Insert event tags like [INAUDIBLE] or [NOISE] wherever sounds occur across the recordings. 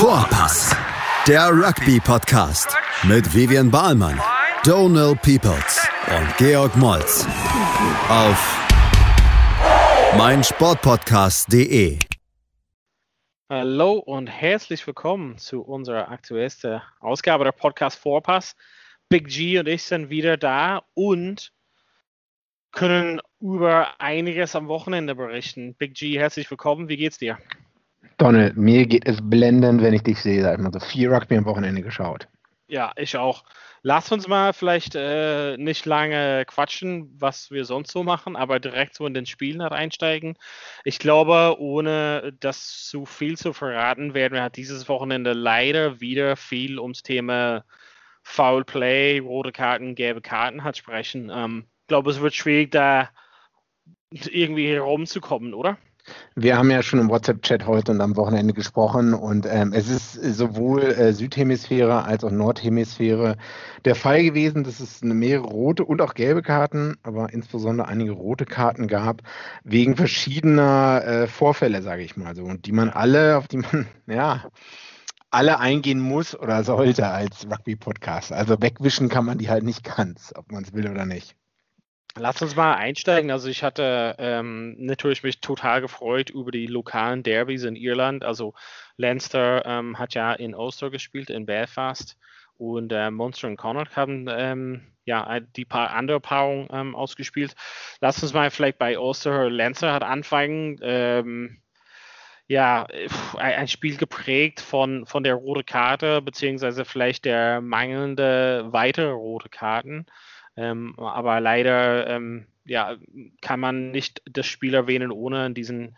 Vorpass, der Rugby-Podcast mit Vivian Bahlmann, Donal Peoples und Georg Moltz auf meinsportpodcast.de. Hallo und herzlich willkommen zu unserer aktuellsten Ausgabe der Podcast Vorpass. Big G und ich sind wieder da und können über einiges am Wochenende berichten. Big G, herzlich willkommen. Wie geht's dir? Donald, mir geht es blendend, wenn ich dich sehe. Sag mal so vier Rugby am Wochenende geschaut. Ja, ich auch. Lass uns mal vielleicht äh, nicht lange quatschen, was wir sonst so machen, aber direkt so in den Spielen einsteigen. Ich glaube, ohne das zu viel zu verraten, werden wir dieses Wochenende leider wieder viel ums Thema Foul Play, rote Karten, gelbe Karten hat sprechen. Ähm, ich glaube, es wird schwierig, da irgendwie herumzukommen, oder? Wir haben ja schon im WhatsApp-Chat heute und am Wochenende gesprochen und ähm, es ist sowohl äh, Südhemisphäre als auch Nordhemisphäre der Fall gewesen, dass es mehrere rote und auch gelbe Karten, aber insbesondere einige rote Karten gab, wegen verschiedener äh, Vorfälle, sage ich mal so, und die man alle, auf die man, [LAUGHS] ja, alle eingehen muss oder sollte als Rugby-Podcast. Also wegwischen kann man die halt nicht ganz, ob man es will oder nicht. Lass uns mal einsteigen. Also ich hatte ähm, natürlich mich total gefreut über die lokalen Derbys in Irland. Also Leinster ähm, hat ja in Ulster gespielt, in Belfast. Und äh, Munster und Connacht haben ähm, ja die paar andere Paarungen ähm, ausgespielt. Lass uns mal vielleicht bei Ulster Leinster hat anfangen. Ähm, ja, ein Spiel geprägt von, von der roten Karte, beziehungsweise vielleicht der mangelnde weitere rote Karten. Ähm, aber leider ähm, ja, kann man nicht das Spiel erwähnen, ohne in diesen,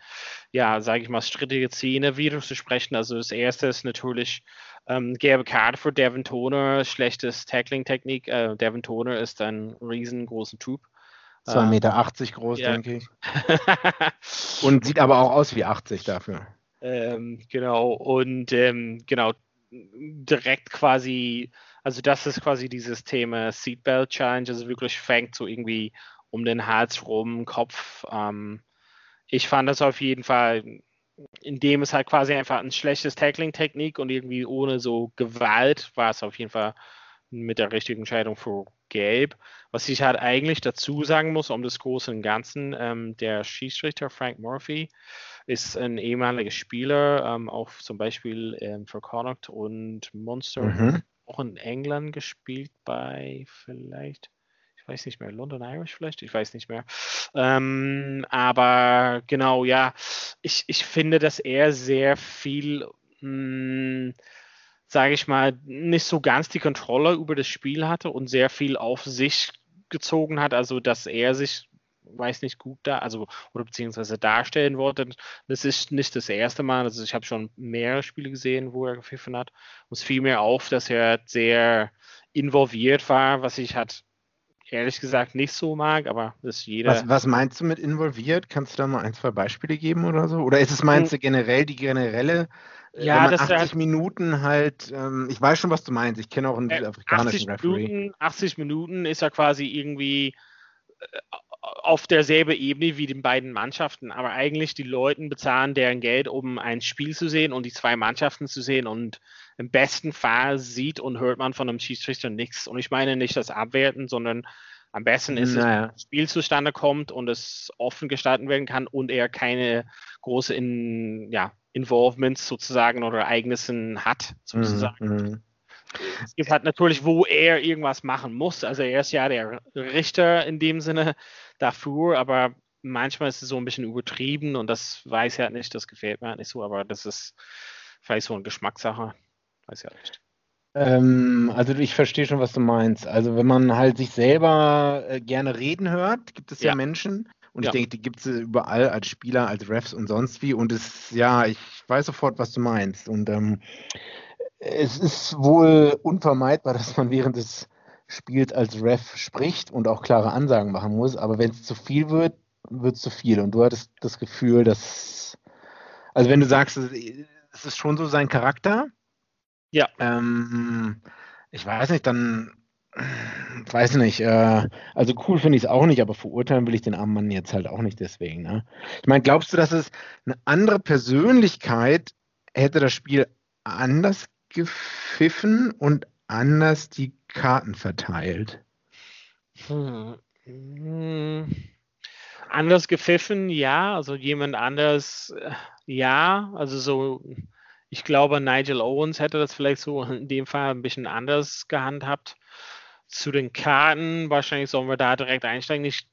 ja, sage ich mal, strittige Szene wieder zu sprechen. Also das erste ist natürlich ähm, gelbe Karte für Devin Toner, schlechtes Tackling-Technik. Äh, Devin Toner ist ein riesengroßer Typ. 2,80 ähm, Meter groß, ja. denke ich. [LAUGHS] Und sieht aber auch aus wie 80 dafür. Ähm, genau, und ähm, genau, direkt quasi also das ist quasi dieses Thema Seatbelt Challenge, also wirklich fängt so irgendwie um den Hals rum, Kopf. Ähm, ich fand das auf jeden Fall, indem es halt quasi einfach ein schlechtes Tackling-Technik und irgendwie ohne so Gewalt war es auf jeden Fall mit der richtigen Entscheidung für Gelb. Was ich halt eigentlich dazu sagen muss, um das Große und Ganzen, ähm, der Schiedsrichter Frank Murphy ist ein ehemaliger Spieler, ähm, auch zum Beispiel ähm, für Connacht und Monster mhm auch in England gespielt bei vielleicht, ich weiß nicht mehr, London Irish vielleicht, ich weiß nicht mehr. Ähm, aber genau, ja, ich, ich finde, dass er sehr viel, hm, sage ich mal, nicht so ganz die Kontrolle über das Spiel hatte und sehr viel auf sich gezogen hat, also dass er sich weiß nicht, gut da, also oder beziehungsweise darstellen wollte. Das ist nicht das erste Mal, also ich habe schon mehrere Spiele gesehen, wo er gepfiffen hat. Und es fiel mir auf, dass er sehr involviert war, was ich halt ehrlich gesagt nicht so mag, aber das ist jeder. Was, was, meinst du mit involviert? Kannst du da mal ein, zwei Beispiele geben oder so? Oder ist es meinst du generell die generelle äh, ja, das 80 halt, Minuten halt, ähm, ich weiß schon, was du meinst. Ich kenne auch einen äh, afrikanischen 80 Referee. Minuten, 80 Minuten ist ja quasi irgendwie äh, auf derselben Ebene wie den beiden Mannschaften, aber eigentlich die Leute bezahlen deren Geld, um ein Spiel zu sehen und die zwei Mannschaften zu sehen und im besten Fall sieht und hört man von einem Schiedsrichter nichts. Und ich meine nicht das Abwerten, sondern am besten ist naja. es, wenn das Spiel zustande kommt und es offen gestalten werden kann und er keine große in, ja, Involvements sozusagen oder Ereignissen hat, sozusagen. Mhm. Es gibt halt natürlich, wo er irgendwas machen muss. Also er ist ja der Richter in dem Sinne dafür, aber manchmal ist es so ein bisschen übertrieben und das weiß ich halt nicht, das gefällt mir halt nicht so, aber das ist vielleicht so eine Geschmackssache. Weiß ich halt nicht. Ähm, also ich verstehe schon, was du meinst. Also wenn man halt sich selber äh, gerne reden hört, gibt es ja, ja Menschen. Und ja. ich denke, die gibt es überall als Spieler, als Refs und sonst wie. Und es, ja, ich weiß sofort, was du meinst. Und ähm, es ist wohl unvermeidbar, [LAUGHS] dass man während des Spiels als Ref spricht und auch klare Ansagen machen muss. Aber wenn es zu viel wird, wird es zu viel. Und du hattest das Gefühl, dass, also wenn du sagst, es ist schon so sein Charakter. Ja. Ähm, ich weiß nicht, dann weiß nicht, äh, also cool finde ich es auch nicht, aber verurteilen will ich den armen Mann jetzt halt auch nicht deswegen. Ne? Ich meine, glaubst du, dass es eine andere Persönlichkeit hätte das Spiel anders gepfiffen und anders die Karten verteilt? Hm. Hm. Anders gepfiffen, ja. Also jemand anders, äh, ja. Also so, ich glaube, Nigel Owens hätte das vielleicht so in dem Fall ein bisschen anders gehandhabt. Zu den Karten, wahrscheinlich sollen wir da direkt einsteigen. Ich,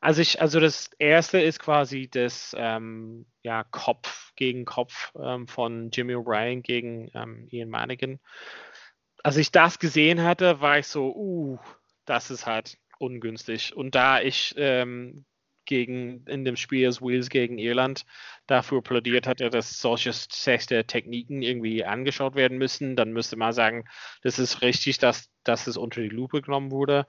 also ich, also das erste ist quasi das ähm, ja, Kopf gegen Kopf ähm, von Jimmy O'Brien gegen ähm, Ian Madigan. Als ich das gesehen hatte, war ich so, uh, das ist halt ungünstig. Und da ich ähm, gegen in dem Spiel des Wheels gegen Irland dafür plädiert hatte, dass solche sechste Techniken irgendwie angeschaut werden müssen, dann müsste man sagen, das ist richtig, dass, dass es unter die Lupe genommen wurde.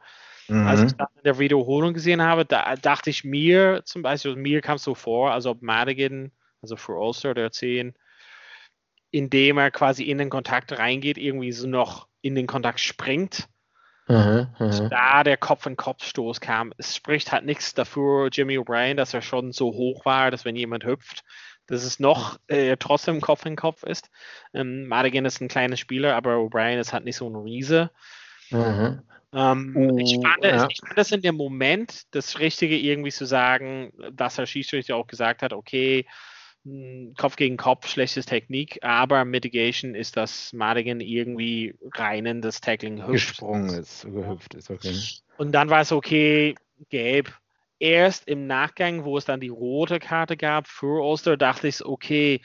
Mhm. Als ich das in der Wiederholung gesehen habe, da dachte ich mir zum Beispiel, mir kam es so vor, als ob Madigan, also für Ulster der 10, indem er quasi in den Kontakt reingeht, irgendwie so noch in den Kontakt springt Mhm, mhm, da der Kopf-in-Kopf-Stoß kam. Es spricht halt nichts dafür, Jimmy O'Brien, dass er schon so hoch war, dass wenn jemand hüpft, dass es noch äh, trotzdem Kopf in Kopf ist. Ähm, Madigan ist ein kleiner Spieler, aber O'Brien ist halt nicht so ein Riese. Mhm. Ähm, uh, ich, fand ja. es, ich fand es in dem Moment das Richtige, irgendwie zu sagen, dass der Schiedsrichter auch gesagt hat, okay, Kopf gegen Kopf, schlechtes Technik, aber Mitigation ist, dass Madigan irgendwie rein in das Tackling hüpft. Gesprungen ist, gehüpft ist, okay. Und dann war es okay, gelb. Erst im Nachgang, wo es dann die rote Karte gab für Ulster, dachte ich, okay,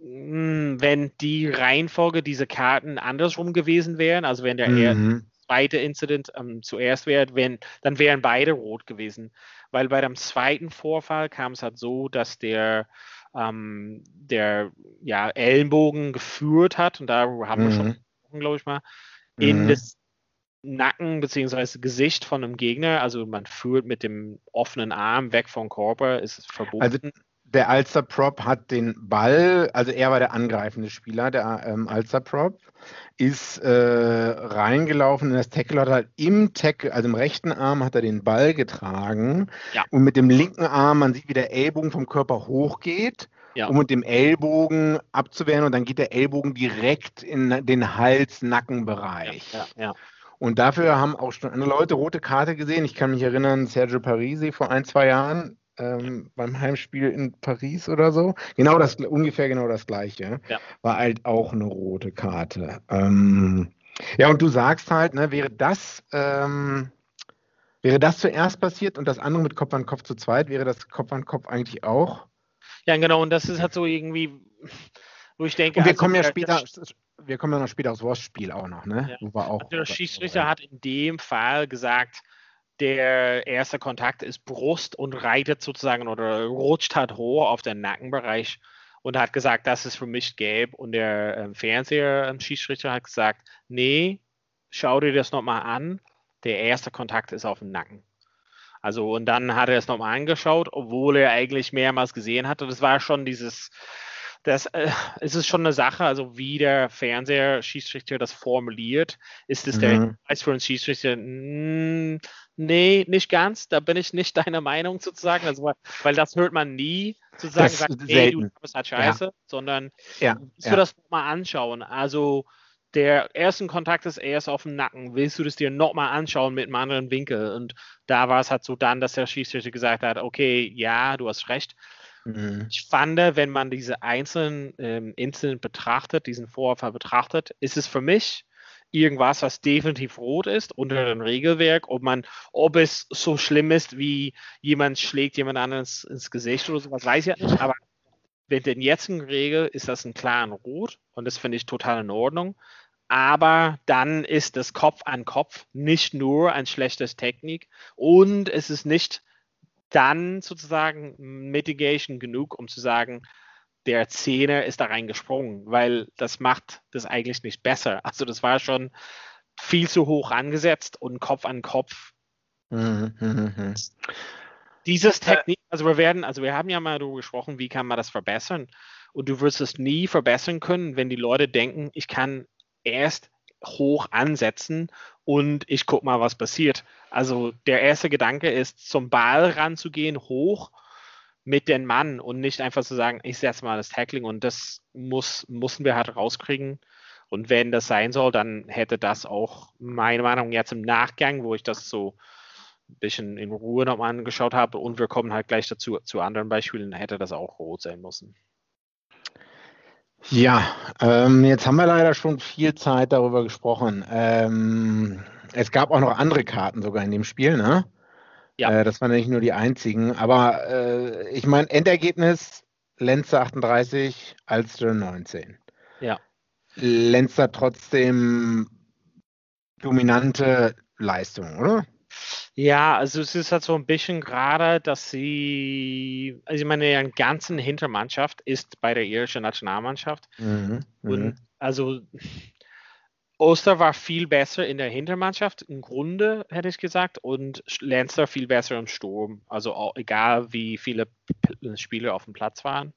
hm, wenn die Reihenfolge dieser Karten andersrum gewesen wären, also wenn der mhm. zweite Incident ähm, zuerst wäre, wenn, dann wären beide rot gewesen. Weil bei dem zweiten Vorfall kam es halt so, dass der ähm, der ja, Ellenbogen geführt hat, und da haben mhm. wir schon, mhm. glaube ich mal, in mhm. das Nacken bzw. Gesicht von einem Gegner. Also man führt mit dem offenen Arm weg vom Körper, ist es verboten. Also der Alster-Prop hat den Ball, also er war der angreifende Spieler, der ähm, Alster-Prop, ist äh, reingelaufen und das Tackle hat halt im Tackle, also im rechten Arm hat er den Ball getragen ja. und mit dem linken Arm, man sieht, wie der Ellbogen vom Körper hochgeht, ja. um mit dem Ellbogen abzuwehren und dann geht der Ellbogen direkt in den Hals-Nackenbereich. Ja, ja, und dafür haben auch schon andere Leute rote Karte gesehen. Ich kann mich erinnern, Sergio Parisi vor ein, zwei Jahren ähm, beim Heimspiel in Paris oder so. Genau das, ungefähr genau das gleiche. Ja. War halt auch eine rote Karte. Ähm, ja, und du sagst halt, ne, wäre das, ähm, wäre das zuerst passiert und das andere mit Kopf an Kopf zu zweit, wäre das Kopf an Kopf eigentlich auch? Ja, genau, und das ist halt so irgendwie, wo ich denke. Und wir also, kommen ja später, wir kommen ja noch später aufs Wurstspiel auch noch, ne? Ja. War auch, also der Schiedsrichter hat in dem Fall gesagt, der erste Kontakt ist Brust und reitet sozusagen oder rutscht halt hoch auf den Nackenbereich und hat gesagt, das ist für mich gelb. Und der ähm, Fernseher, ähm, hat gesagt, nee, schau dir das nochmal an. Der erste Kontakt ist auf dem Nacken. Also, und dann hat er es nochmal angeschaut, obwohl er eigentlich mehrmals gesehen hatte. Das war schon dieses, das äh, es ist schon eine Sache, also wie der Fernseher Schiedsrichter das formuliert, ist es mhm. der Preis für einen Schiedsrichter, mh, hm, nee, nicht ganz, da bin ich nicht [LAUGHS] deiner Meinung sozusagen, also, weil das hört man nie, sozusagen, das sagt, hey, du bist halt scheiße, ja. sondern ja. willst ja. du das mal anschauen, also der erste Kontakt ist erst auf dem Nacken. Willst du das dir nochmal anschauen mit einem anderen Winkel? Und da war es halt so dann, dass der Schiedsrichter gesagt hat, okay, ja, du hast recht. Mhm. Ich fand, wenn man diese einzelnen ähm, Inseln betrachtet, diesen Vorfall betrachtet, ist es für mich irgendwas, was definitiv rot ist unter dem Regelwerk, ob man, ob es so schlimm ist, wie jemand schlägt jemand anderes ins Gesicht oder sowas, weiß ich ja nicht, aber mit den jetzigen Regel ist das ein klaren Rot und das finde ich total in Ordnung. Aber dann ist das Kopf an Kopf nicht nur ein schlechtes Technik und es ist nicht dann sozusagen Mitigation genug, um zu sagen, der Zehner ist da reingesprungen, weil das macht das eigentlich nicht besser. Also das war schon viel zu hoch angesetzt und Kopf an Kopf. Mhm, mhm, mhm. Dieses äh, Technik, also wir werden, also wir haben ja mal darüber gesprochen, wie kann man das verbessern. Und du wirst es nie verbessern können, wenn die Leute denken, ich kann erst hoch ansetzen und ich gucke mal, was passiert. Also der erste Gedanke ist, zum Ball ranzugehen, hoch, mit den Mann und nicht einfach zu sagen, ich setze mal das Tackling und das muss, müssen wir halt rauskriegen. Und wenn das sein soll, dann hätte das auch meine Meinung jetzt im Nachgang, wo ich das so ein bisschen in Ruhe nochmal angeschaut habe und wir kommen halt gleich dazu zu anderen Beispielen, hätte das auch rot sein müssen. Ja, ähm, jetzt haben wir leider schon viel Zeit darüber gesprochen. Ähm, es gab auch noch andere Karten sogar in dem Spiel, ne? Ja. Äh, das waren nicht nur die einzigen. Aber äh, ich meine, Endergebnis Lenzer 38, Alster 19. Ja. Lenzer trotzdem dominante Leistung, oder? Ja, also es ist halt so ein bisschen gerade, dass sie, also ich meine, ihre ganzen Hintermannschaft ist bei der irischen Nationalmannschaft. Mhm, und mhm. also Oster war viel besser in der Hintermannschaft, im Grunde hätte ich gesagt, und Lancer viel besser im Sturm. Also auch, egal wie viele Spieler auf dem Platz waren.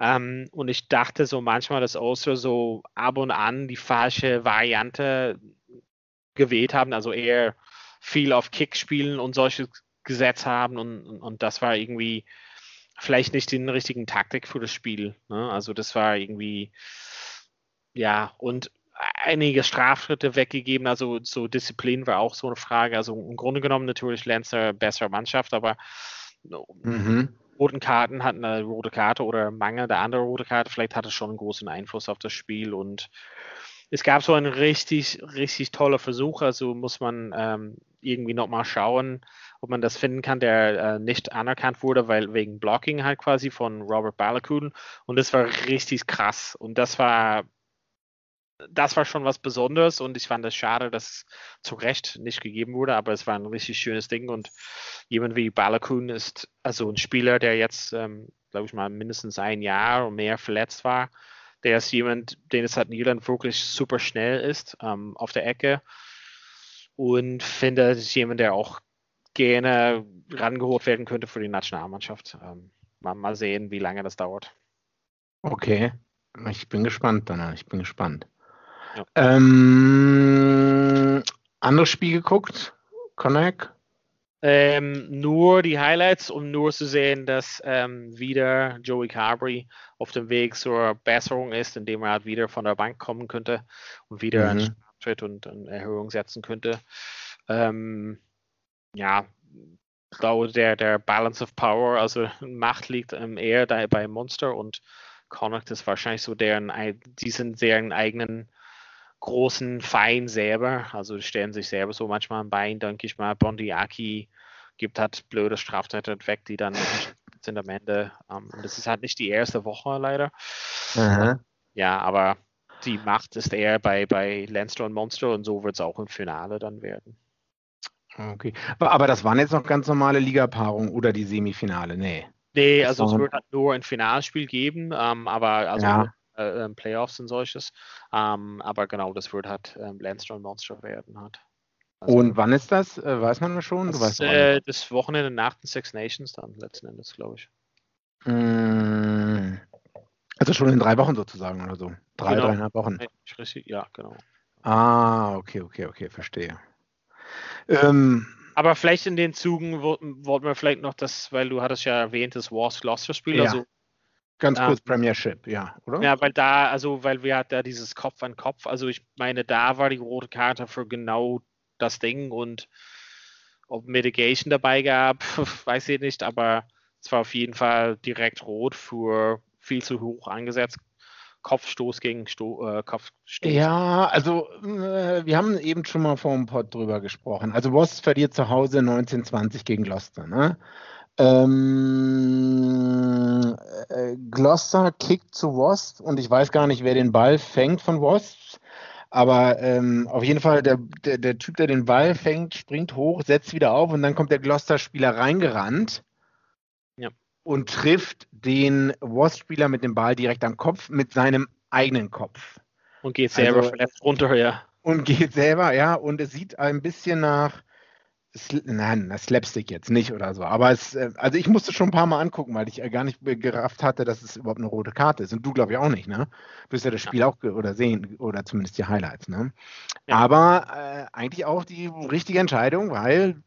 Ähm, und ich dachte so manchmal, dass Oster so ab und an die falsche Variante gewählt haben, also eher viel auf Kick spielen und solche gesetzt haben und, und, und das war irgendwie vielleicht nicht die richtigen Taktik für das Spiel. Ne? Also das war irgendwie, ja, und einige Strafschritte weggegeben, also so Disziplin war auch so eine Frage. Also im Grunde genommen natürlich Lancer bessere Mannschaft, aber mhm. roten Karten hatten eine rote Karte oder Mangel der andere rote Karte, vielleicht hat es schon einen großen Einfluss auf das Spiel und es gab so einen richtig, richtig toller Versuch, also muss man ähm, irgendwie nochmal schauen, ob man das finden kann, der äh, nicht anerkannt wurde, weil wegen Blocking halt quasi von Robert Balakuden. Und das war richtig krass. Und das war, das war schon was Besonderes und ich fand es schade, dass es zu Recht nicht gegeben wurde, aber es war ein richtig schönes Ding und jemand wie Balakun ist also ein Spieler, der jetzt, ähm, glaube ich mal, mindestens ein Jahr und mehr verletzt war. Der ist jemand, den es halt in wirklich super schnell ist ähm, auf der Ecke und finde, das ist jemand, der auch gerne rangeholt werden könnte für die Nationalmannschaft. Ähm, mal, mal sehen, wie lange das dauert. Okay, ich bin gespannt, Donna. Ich bin gespannt. Ja. Ähm, anderes Spiel geguckt? Connect? Ähm, nur die Highlights, um nur zu sehen, dass ähm, wieder Joey Carberry auf dem Weg zur Besserung ist, indem er halt wieder von der Bank kommen könnte und wieder mhm. Schritt und eine Erhöhung setzen könnte. Ähm, ja, ich glaube, der, der Balance of Power, also Macht liegt ähm, eher bei Monster und Connacht ist wahrscheinlich so deren, die sind deren eigenen großen Feind selber, also stellen sich selber so manchmal ein Bein, denke ich mal. Bondiaki gibt halt blöde Straftäter weg, die dann [LAUGHS] sind am Ende. Ähm, das ist halt nicht die erste Woche leider. Mhm. Ja, aber die Macht ist eher bei, bei Lancer und Monster und so wird es auch im Finale dann werden. Okay. Aber das waren jetzt noch ganz normale Ligapaarungen oder die Semifinale? Nee. Nee, also es wird halt nur ein Finalspiel geben, ähm, aber also ja. Äh, ähm, Playoffs und solches. Ähm, aber genau, das wird halt ähm, und Monster werden halt. Also, und wann ist das? Äh, weiß man schon? Das, äh, das Wochenende nach den Six Nations dann letzten Endes, glaube ich. Mm, also schon in drei Wochen sozusagen oder so. Drei, genau. dreieinhalb Wochen. Ja, genau. Ah, okay, okay, okay, verstehe. Ähm, aber vielleicht in den Zügen wollten wir vielleicht noch das, weil du hattest ja erwähnt, das Wars Gloucester Spiel. Ja. Also, Ganz kurz ähm, Premiership, ja, oder? Ja, weil da, also weil wir hatten da dieses Kopf an Kopf, also ich meine, da war die rote Karte für genau das Ding und ob Mitigation dabei gab, [LAUGHS] weiß ich nicht, aber es war auf jeden Fall direkt rot für viel zu hoch angesetzt. Kopfstoß gegen Sto äh, Kopfstoß. Ja, also äh, wir haben eben schon mal vor dem Pod drüber gesprochen. Also Wost verliert zu Hause 1920 gegen Gloucester. Ne? Ähm, äh, Gloucester kickt zu Wasp und ich weiß gar nicht, wer den Ball fängt von Wasp. Aber ähm, auf jeden Fall, der, der, der, Typ, der den Ball fängt, springt hoch, setzt wieder auf und dann kommt der Gloucester-Spieler reingerannt und trifft den Wasp-Spieler mit dem Ball direkt am Kopf mit seinem eigenen Kopf. Und geht selber also, verletzt runter, ja. Und geht selber, ja, und es sieht ein bisschen nach, nein, das Slapstick jetzt nicht oder so, aber es, äh, also ich musste schon ein paar Mal angucken, weil ich gar nicht gerafft hatte, dass es überhaupt eine rote Karte ist. Und du, glaube ich, auch nicht, ne? Du wirst ja das Spiel ja. auch oder sehen, oder zumindest die Highlights, ne? Ja. Aber äh, eigentlich auch die richtige Entscheidung, weil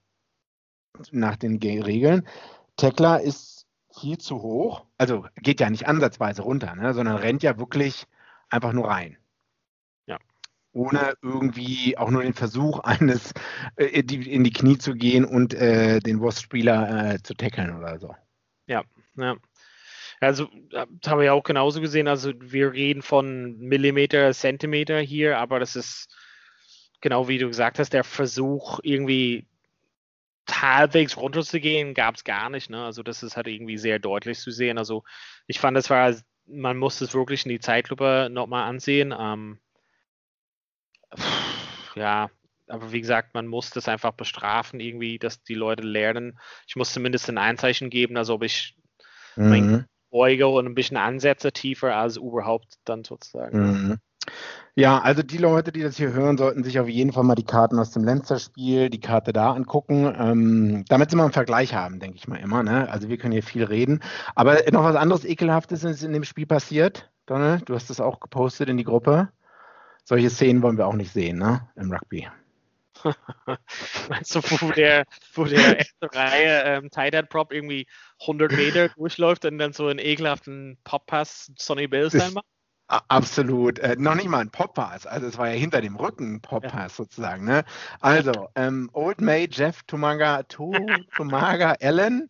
nach den Regeln, Tekla ist viel zu hoch. Also geht ja nicht ansatzweise runter, ne, sondern rennt ja wirklich einfach nur rein. Ohne irgendwie auch nur den Versuch [LAUGHS] eines äh, in, die, Knie zu gehen und äh, den Wurstspieler äh, zu tackeln oder so. Ja, ja. Also, das haben wir ja auch genauso gesehen. Also, wir reden von Millimeter, Zentimeter hier, aber das ist genau wie du gesagt hast, der Versuch, irgendwie halbwegs runterzugehen, gab es gar nicht. Ne? Also, das ist halt irgendwie sehr deutlich zu sehen. Also, ich fand, das war, man muss es wirklich in die Zeitlupe nochmal ansehen. Ähm, ja, aber wie gesagt, man muss das einfach bestrafen, irgendwie, dass die Leute lernen. Ich muss zumindest ein Einzeichen geben, als ob ich mhm. mein beuge und ein bisschen ansetze tiefer als überhaupt dann sozusagen. Mhm. Ja, also die Leute, die das hier hören, sollten sich auf jeden Fall mal die Karten aus dem Lenzer-Spiel, die Karte da angucken, ähm, damit sie mal einen Vergleich haben, denke ich mal immer. Ne? Also wir können hier viel reden. Aber noch was anderes Ekelhaftes ist in dem Spiel passiert, Donald. Du hast das auch gepostet in die Gruppe. Solche Szenen wollen wir auch nicht sehen, ne? Im Rugby. [LAUGHS] Meinst du, wo der, wo der erste Reihe ähm, Tight Prop irgendwie 100 Meter durchläuft und dann so einen ekelhaften Pop-Pass Sonny Bill Style macht? Absolut. Äh, noch nicht mal ein Pop-Pass. Also es war ja hinter dem Rücken Pop-Pass ja. sozusagen. Ne? Also, ähm, Old May, Jeff Tomaga, Tomaga [LAUGHS] Allen,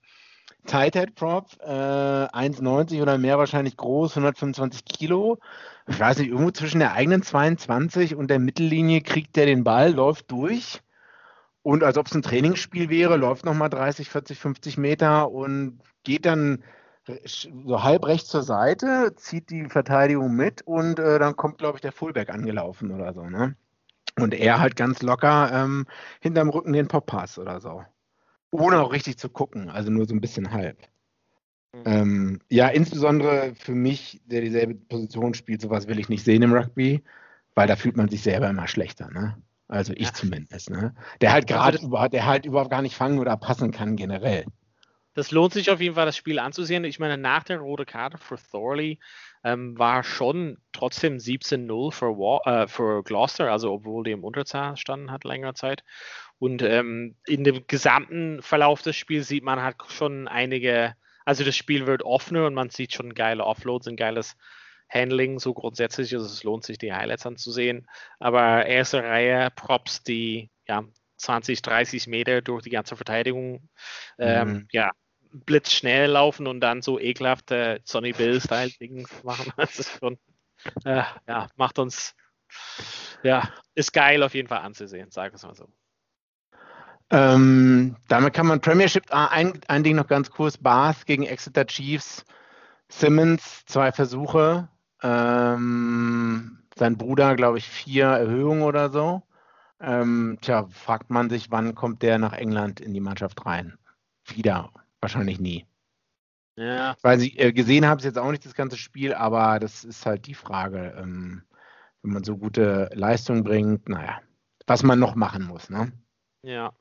Tight Head Prop, äh, 1,90 oder mehr wahrscheinlich groß, 125 Kilo. Ich weiß nicht, irgendwo zwischen der eigenen 22 und der Mittellinie kriegt der den Ball, läuft durch. Und als ob es ein Trainingsspiel wäre, läuft nochmal 30, 40, 50 Meter und geht dann so halb rechts zur Seite, zieht die Verteidigung mit und äh, dann kommt, glaube ich, der Fullback angelaufen oder so. Ne? Und er halt ganz locker ähm, hinterm Rücken den Pop-Pass oder so. Ohne auch richtig zu gucken, also nur so ein bisschen halb. Mhm. Ähm, ja, insbesondere für mich, der dieselbe Position spielt, sowas will ich nicht sehen im Rugby, weil da fühlt man sich selber immer schlechter. Ne? Also ich ja. zumindest. Ne? Der halt gerade überhaupt, der halt überhaupt gar nicht fangen oder passen kann generell das lohnt sich auf jeden Fall, das Spiel anzusehen. Ich meine, nach der roten Karte für Thorley ähm, war schon trotzdem 17-0 für, äh, für Gloucester, also obwohl die im Unterzahl standen hat längere Zeit. Und ähm, in dem gesamten Verlauf des Spiels sieht man halt schon einige, also das Spiel wird offener und man sieht schon geile Offloads und geiles Handling, so grundsätzlich. Also es lohnt sich, die Highlights anzusehen. Aber erste Reihe Props, die ja 20, 30 Meter durch die ganze Verteidigung. Ähm, mhm. Ja, blitzschnell laufen und dann so ekelhafte Sonny Bill-Style-Dings [LAUGHS] machen. [LAUGHS] Das ist schon, äh, ja, macht uns, ja, ist geil auf jeden Fall anzusehen, sage ich es mal so. Ähm, damit kann man Premiership, ah, ein, ein Ding noch ganz kurz, Bath gegen Exeter Chiefs, Simmons, zwei Versuche, ähm, sein Bruder, glaube ich, vier Erhöhungen oder so. Ähm, tja, fragt man sich, wann kommt der nach England in die Mannschaft rein? Wieder wahrscheinlich nie. Ja. Weil ich äh, gesehen habe, ist jetzt auch nicht das ganze Spiel, aber das ist halt die Frage, ähm, wenn man so gute Leistung bringt, naja, was man noch machen muss, ne? Ja.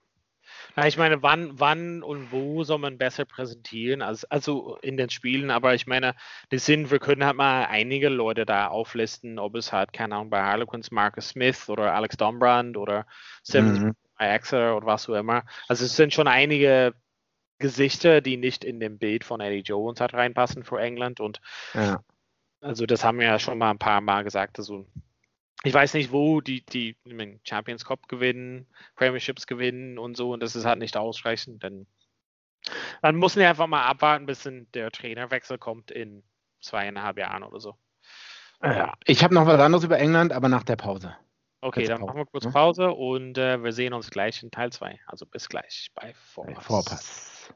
Ja, ich meine, wann, wann und wo soll man besser präsentieren? Also, also in den Spielen, aber ich meine, das sind, wir können halt mal einige Leute da auflisten, ob es halt, keine Ahnung, bei Harlequins Marcus Smith oder Alex Dombrand oder Simmons mhm. Axer oder was auch immer. Also es sind schon einige Gesichter, die nicht in dem Bild von Eddie Jones hat reinpassen für England. Und ja. also das haben wir ja schon mal ein paar Mal gesagt. Also ich weiß nicht, wo die, die Champions Cup gewinnen, Premierships gewinnen und so, und das ist halt nicht ausreichend, denn dann müssen wir einfach mal abwarten, bis der Trainerwechsel kommt in zweieinhalb Jahren oder so. Ja, ich habe noch was anderes über England, aber nach der Pause. Okay, Jetzt dann Pause. machen wir kurz ne? Pause und äh, wir sehen uns gleich in Teil 2. Also bis gleich bei Vorpass. Vorpass.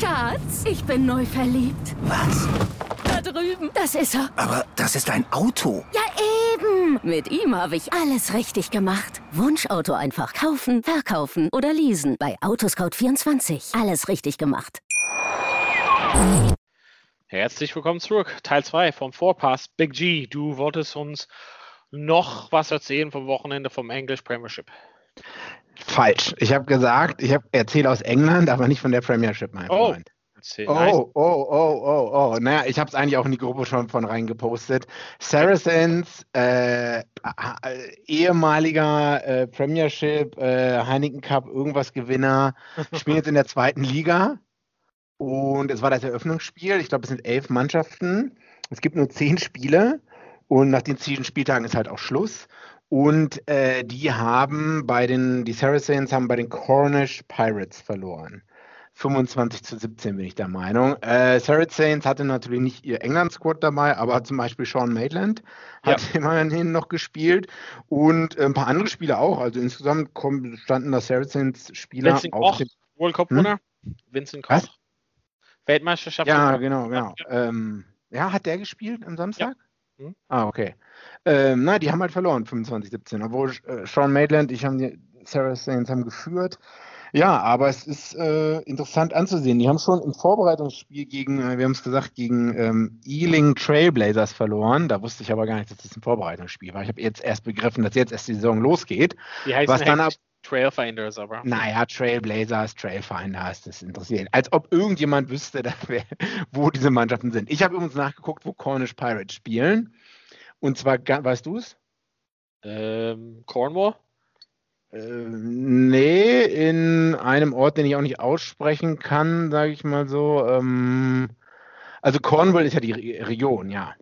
Schatz, ich bin neu verliebt. Was? Drüben. Das ist er. Aber das ist ein Auto. Ja, eben. Mit ihm habe ich alles richtig gemacht. Wunschauto einfach kaufen, verkaufen oder leasen. Bei Autoscout24. Alles richtig gemacht. Herzlich willkommen zurück. Teil 2 vom Vorpass. Big G, du wolltest uns noch was erzählen vom Wochenende vom English Premiership. Falsch. Ich habe gesagt, ich erzähle aus England, aber nicht von der Premiership, mein oh. Freund. Oh, oh, oh, oh, oh. Naja, ich habe es eigentlich auch in die Gruppe schon von rein gepostet. Saracens, äh, ehemaliger äh, Premiership, äh, Heineken Cup, irgendwas Gewinner, [LAUGHS] spielen jetzt in der zweiten Liga. Und es war das Eröffnungsspiel. Ich glaube, es sind elf Mannschaften. Es gibt nur zehn Spiele. Und nach den zehn Spieltagen ist halt auch Schluss. Und äh, die haben bei den, die Saracens haben bei den Cornish Pirates verloren. 25 zu 17 bin ich der Meinung. Äh, Saracens hatte natürlich nicht ihr England-Squad dabei, aber zum Beispiel Sean Maitland hat ja. [LAUGHS] immerhin noch gespielt und ein paar andere Spieler auch. Also insgesamt standen da Saracens-Spieler auf Koch, dem World Cup-Winner. Hm? Vincent Koch. Was? Weltmeisterschaft. Ja, genau, genau. Ähm, ja, hat der gespielt am Samstag? Ja. Hm? Ah, okay. Ähm, na, die haben halt verloren, 25-17. Obwohl äh, Sean Maitland, ich haben die Saracens haben geführt. Ja, aber es ist äh, interessant anzusehen. Die haben schon im Vorbereitungsspiel gegen, äh, wir haben es gesagt, gegen ähm, Ealing Trailblazers verloren. Da wusste ich aber gar nicht, dass das ein Vorbereitungsspiel war. Ich habe jetzt erst begriffen, dass jetzt erst die Saison losgeht. Die heißen was dann ab Trailfinders aber. Naja, Trailblazers, Trailfinders, das interessiert. Als ob irgendjemand wüsste, wär, [LAUGHS] wo diese Mannschaften sind. Ich habe übrigens nachgeguckt, wo Cornish Pirates spielen. Und zwar, weißt du es? Ähm, Cornwall? Äh, nee, in einem Ort, den ich auch nicht aussprechen kann, sage ich mal so. Ähm, also Cornwall ist ja die Re Region, ja.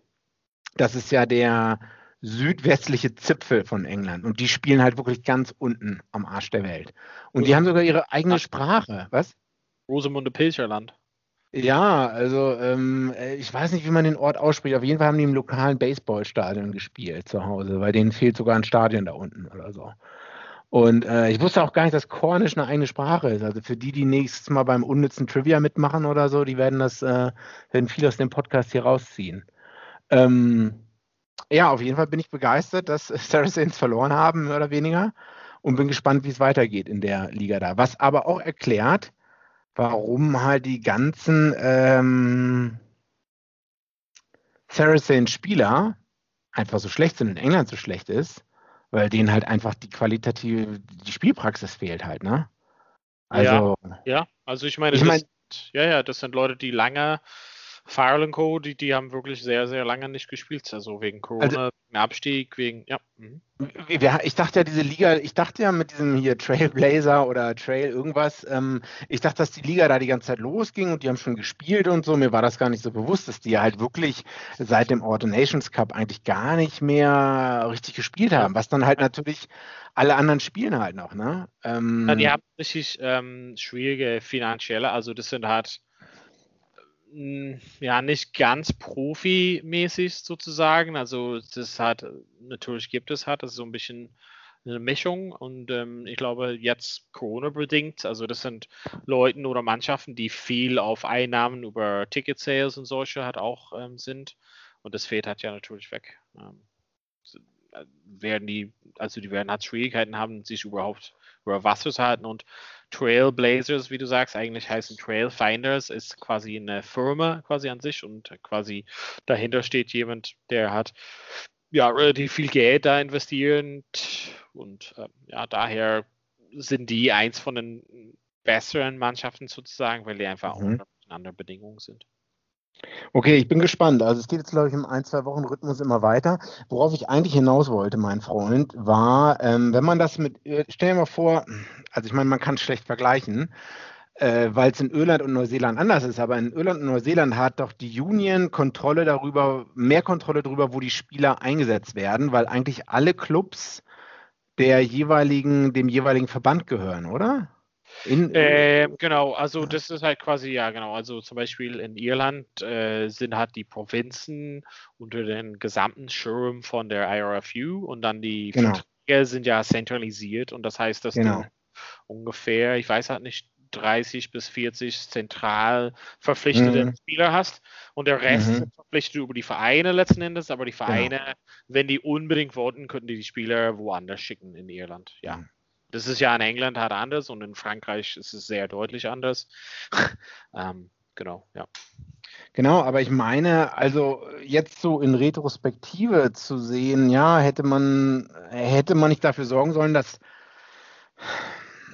Das ist ja der südwestliche Zipfel von England. Und die spielen halt wirklich ganz unten am Arsch der Welt. Und die haben sogar ihre eigene Sprache. Was? Rosamunde Pilcherland. Ja, also ähm, ich weiß nicht, wie man den Ort ausspricht. Auf jeden Fall haben die im lokalen Baseballstadion gespielt zu Hause, weil denen fehlt sogar ein Stadion da unten oder so. Und äh, ich wusste auch gar nicht, dass Kornisch eine eigene Sprache ist. Also für die, die nächstes Mal beim unnützen Trivia mitmachen oder so, die werden das, äh, werden viel aus dem Podcast hier rausziehen. Ähm, ja, auf jeden Fall bin ich begeistert, dass [LAUGHS] Saracens verloren haben, mehr oder weniger. Und bin gespannt, wie es weitergeht in der Liga da. Was aber auch erklärt, warum halt die ganzen ähm, Saracens-Spieler einfach so schlecht sind und England so schlecht ist weil denen halt einfach die qualitative, die Spielpraxis fehlt halt, ne? Also, ja, ja, also ich meine, ich mein, ja, ja, das sind Leute, die lange Farrell Co., die, die haben wirklich sehr, sehr lange nicht gespielt, also wegen Corona, also, Abstieg, wegen, ja. Mhm. Ich dachte ja, diese Liga, ich dachte ja mit diesem hier Trailblazer oder Trail irgendwas, ähm, ich dachte, dass die Liga da die ganze Zeit losging und die haben schon gespielt und so. Mir war das gar nicht so bewusst, dass die ja halt wirklich seit dem Nations Cup eigentlich gar nicht mehr richtig gespielt haben, was dann halt natürlich alle anderen spielen halt noch, ne? Ähm, ja, die haben richtig ähm, schwierige finanzielle, also das sind halt ja, nicht ganz profimäßig sozusagen. Also das hat, natürlich gibt es hat, das ist so ein bisschen eine Mischung und ähm, ich glaube jetzt Corona-bedingt, also das sind Leute oder Mannschaften, die viel auf Einnahmen über Ticket-Sales und solche hat auch ähm, sind und das fehlt halt ja natürlich weg. Ähm, äh, werden die, also die werden halt Schwierigkeiten haben, sich überhaupt über Wasser zu halten und Trailblazers, wie du sagst, eigentlich heißen Trailfinders, ist quasi eine Firma quasi an sich und quasi dahinter steht jemand, der hat ja relativ viel Geld da investiert und äh, ja, daher sind die eins von den besseren Mannschaften sozusagen, weil die einfach mhm. auch in anderen Bedingungen sind. Okay, ich bin gespannt. Also es geht jetzt, glaube ich, im ein, zwei Wochen Rhythmus immer weiter. Worauf ich eigentlich hinaus wollte, mein Freund, war, ähm, wenn man das mit, äh, stell dir mal vor, also ich meine, man kann es schlecht vergleichen, äh, weil es in Irland und Neuseeland anders ist, aber in Irland und Neuseeland hat doch die Union Kontrolle darüber, mehr Kontrolle darüber, wo die Spieler eingesetzt werden, weil eigentlich alle Clubs der jeweiligen, dem jeweiligen Verband gehören, oder? Äh, genau, also das ist halt quasi, ja genau, also zum Beispiel in Irland äh, sind halt die Provinzen unter den gesamten Schirm von der IRFU und dann die genau. Verträge sind ja zentralisiert und das heißt, dass genau. du ungefähr, ich weiß halt nicht, 30 bis 40 zentral verpflichtete mhm. Spieler hast und der Rest mhm. verpflichtet über die Vereine letzten Endes, aber die genau. Vereine, genau. wenn die unbedingt wollten, könnten die die Spieler woanders schicken in Irland, ja. Mhm. Das ist ja in England halt anders und in Frankreich ist es sehr deutlich anders. [LAUGHS] ähm, genau, ja. Genau, aber ich meine, also jetzt so in Retrospektive zu sehen, ja, hätte man, hätte man nicht dafür sorgen sollen, dass,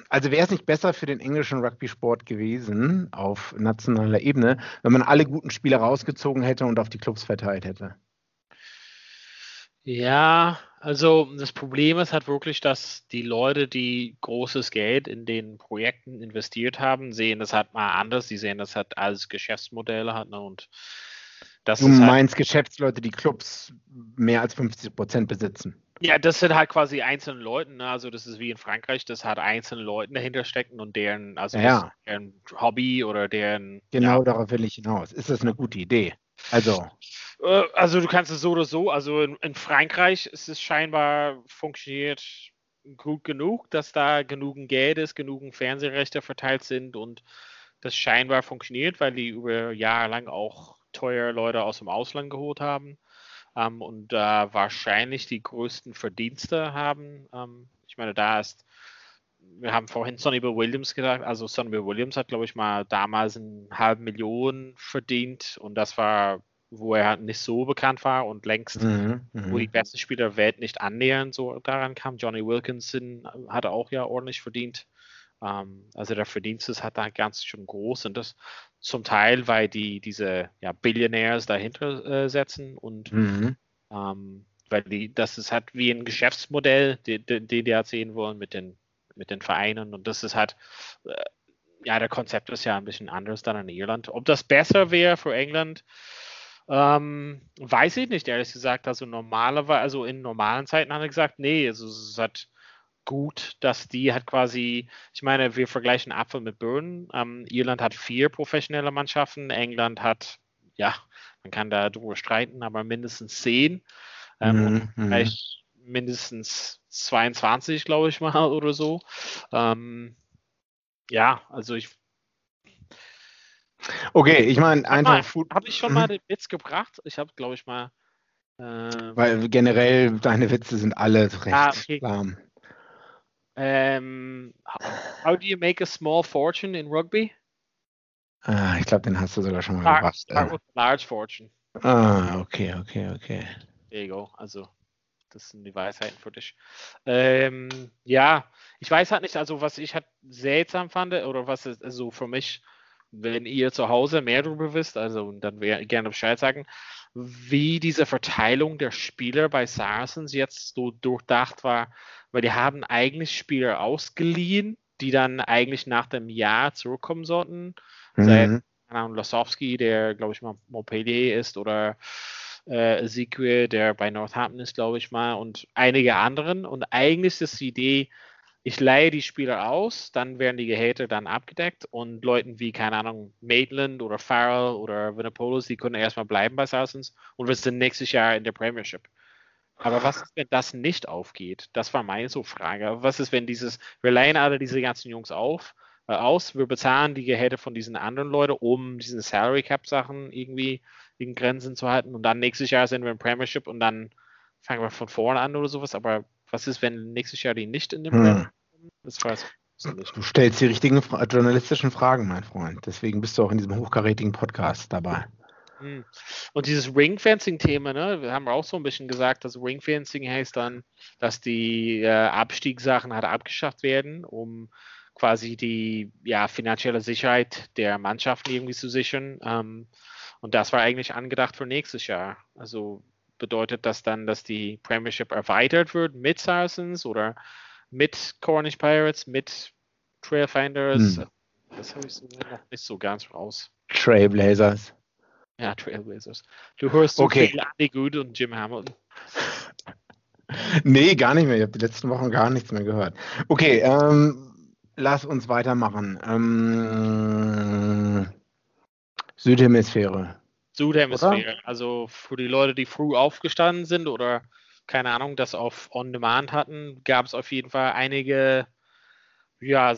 also wäre es nicht besser für den englischen Rugby-Sport gewesen auf nationaler Ebene, wenn man alle guten Spieler rausgezogen hätte und auf die Clubs verteilt hätte? Ja, Also das Problem ist halt wirklich, dass die Leute, die großes Geld in den Projekten investiert haben, sehen das halt mal anders. Die sehen das halt als Geschäftsmodelle hat. Ne? Und das du halt meinst halt, Geschäftsleute, die Clubs mehr als 50 Prozent besitzen? Ja, das sind halt quasi einzelne Leute. Ne? Also das ist wie in Frankreich, das hat einzelne Leute dahinter stecken und deren, also ja. deren Hobby oder deren. Genau ja. darauf will ich hinaus. Ist das eine gute Idee? Also. Äh, also du kannst es so oder so. Also in, in, Frankreich ist es scheinbar funktioniert gut genug, dass da genügend Geld ist, genügend Fernsehrechte verteilt sind und das scheinbar funktioniert, weil die über Jahre lang auch teuer Leute aus dem Ausland geholt haben ähm, und da äh, wahrscheinlich die größten Verdienste haben. Ähm, ich meine, da ist wir haben vorhin Sonny Bill Williams gesagt, also Sonny Bill Williams hat, glaube ich, mal damals eine halbe Million verdient und das war, wo er halt nicht so bekannt war und längst, mhm, wo die mhm. besten Spieler der Welt nicht annähernd so daran kamen. Johnny Wilkinson hat auch ja ordentlich verdient. Ähm, also der Verdienst ist halt da ganz schön groß und das zum Teil, weil die diese ja, Billionaires dahinter äh, setzen und mhm. ähm, weil die, das ist halt wie ein Geschäftsmodell, den die, die, die sehen wollen mit den mit den Vereinen und das ist halt, äh, ja, der Konzept ist ja ein bisschen anders dann in Irland. Ob das besser wäre für England, ähm, weiß ich nicht, ehrlich gesagt. Also normalerweise, also in normalen Zeiten hat er gesagt, nee, also es ist halt gut, dass die hat quasi, ich meine, wir vergleichen Apfel mit Birnen. Ähm, Irland hat vier professionelle Mannschaften, England hat, ja, man kann da drüber streiten, aber mindestens zehn. Ähm, mhm, mhm. vielleicht mindestens 22, glaube ich mal, [LAUGHS] oder so. Ähm, ja, also ich. Okay, ich meine, einfach. Habe ich schon hm? mal den Witz gebracht? Ich habe, glaube ich, mal. Äh, Weil generell deine Witze sind alle recht ah, okay. lahm. Ähm, how do you make a small fortune in rugby? Ah, ich glaube, den hast du sogar schon mal Lar gebracht. Start with large fortune. Ah, okay, okay, okay. There you go. Also das sind die Weisheiten für dich. Ähm, ja, ich weiß halt nicht, also was ich halt seltsam fand, oder was ist also für mich, wenn ihr zu Hause mehr darüber wisst, also dann wäre gerne Bescheid sagen, wie diese Verteilung der Spieler bei Saracens jetzt so durchdacht war, weil die haben eigentlich Spieler ausgeliehen, die dann eigentlich nach dem Jahr zurückkommen sollten. Mhm. Seit Lasowski, der glaube ich mal Montpellier ist, oder äh, Ezekiel, der bei Northampton ist, glaube ich mal, und einige anderen. Und eigentlich ist die Idee, ich leihe die Spieler aus, dann werden die Gehälter dann abgedeckt und Leuten wie, keine Ahnung, Maitland oder Farrell oder Vinopolis, die können erstmal bleiben bei Saracens und wir sind nächstes Jahr in der Premiership. Aber was ist, wenn das nicht aufgeht? Das war meine so Frage. Was ist, wenn dieses, wir leihen alle diese ganzen Jungs auf, äh, aus, wir bezahlen die Gehälter von diesen anderen Leuten, um diesen Salary Cap Sachen irgendwie in Grenzen zu halten. Und dann nächstes Jahr sind wir im Premiership und dann fangen wir von vorne an oder sowas. Aber was ist, wenn nächstes Jahr die nicht in dem hm. Das weiß ich Du stellst die richtigen journalistischen Fragen, mein Freund. Deswegen bist du auch in diesem hochkarätigen Podcast dabei. Hm. Und dieses Ringfencing-Thema, ne, wir haben auch so ein bisschen gesagt, dass Ringfencing heißt dann, dass die äh, Abstiegssachen halt abgeschafft werden, um quasi die ja, finanzielle Sicherheit der Mannschaften irgendwie zu sichern. Ähm, und das war eigentlich angedacht für nächstes Jahr. Also bedeutet das dann, dass die Premiership erweitert wird mit Saracens oder mit Cornish Pirates, mit Trailfinders? Hm. Das habe ich so noch nicht so ganz raus. Trailblazers. Ja, Trailblazers. Du hörst so okay. viel Andy Good und Jim Hamilton. Nee, gar nicht mehr. Ich habe die letzten Wochen gar nichts mehr gehört. Okay, ähm, lass uns weitermachen. Ähm, Südhemisphäre. Südhemisphäre. Oder? Also für die Leute, die früh aufgestanden sind oder keine Ahnung, das auf On Demand hatten, gab es auf jeden Fall einige, ja,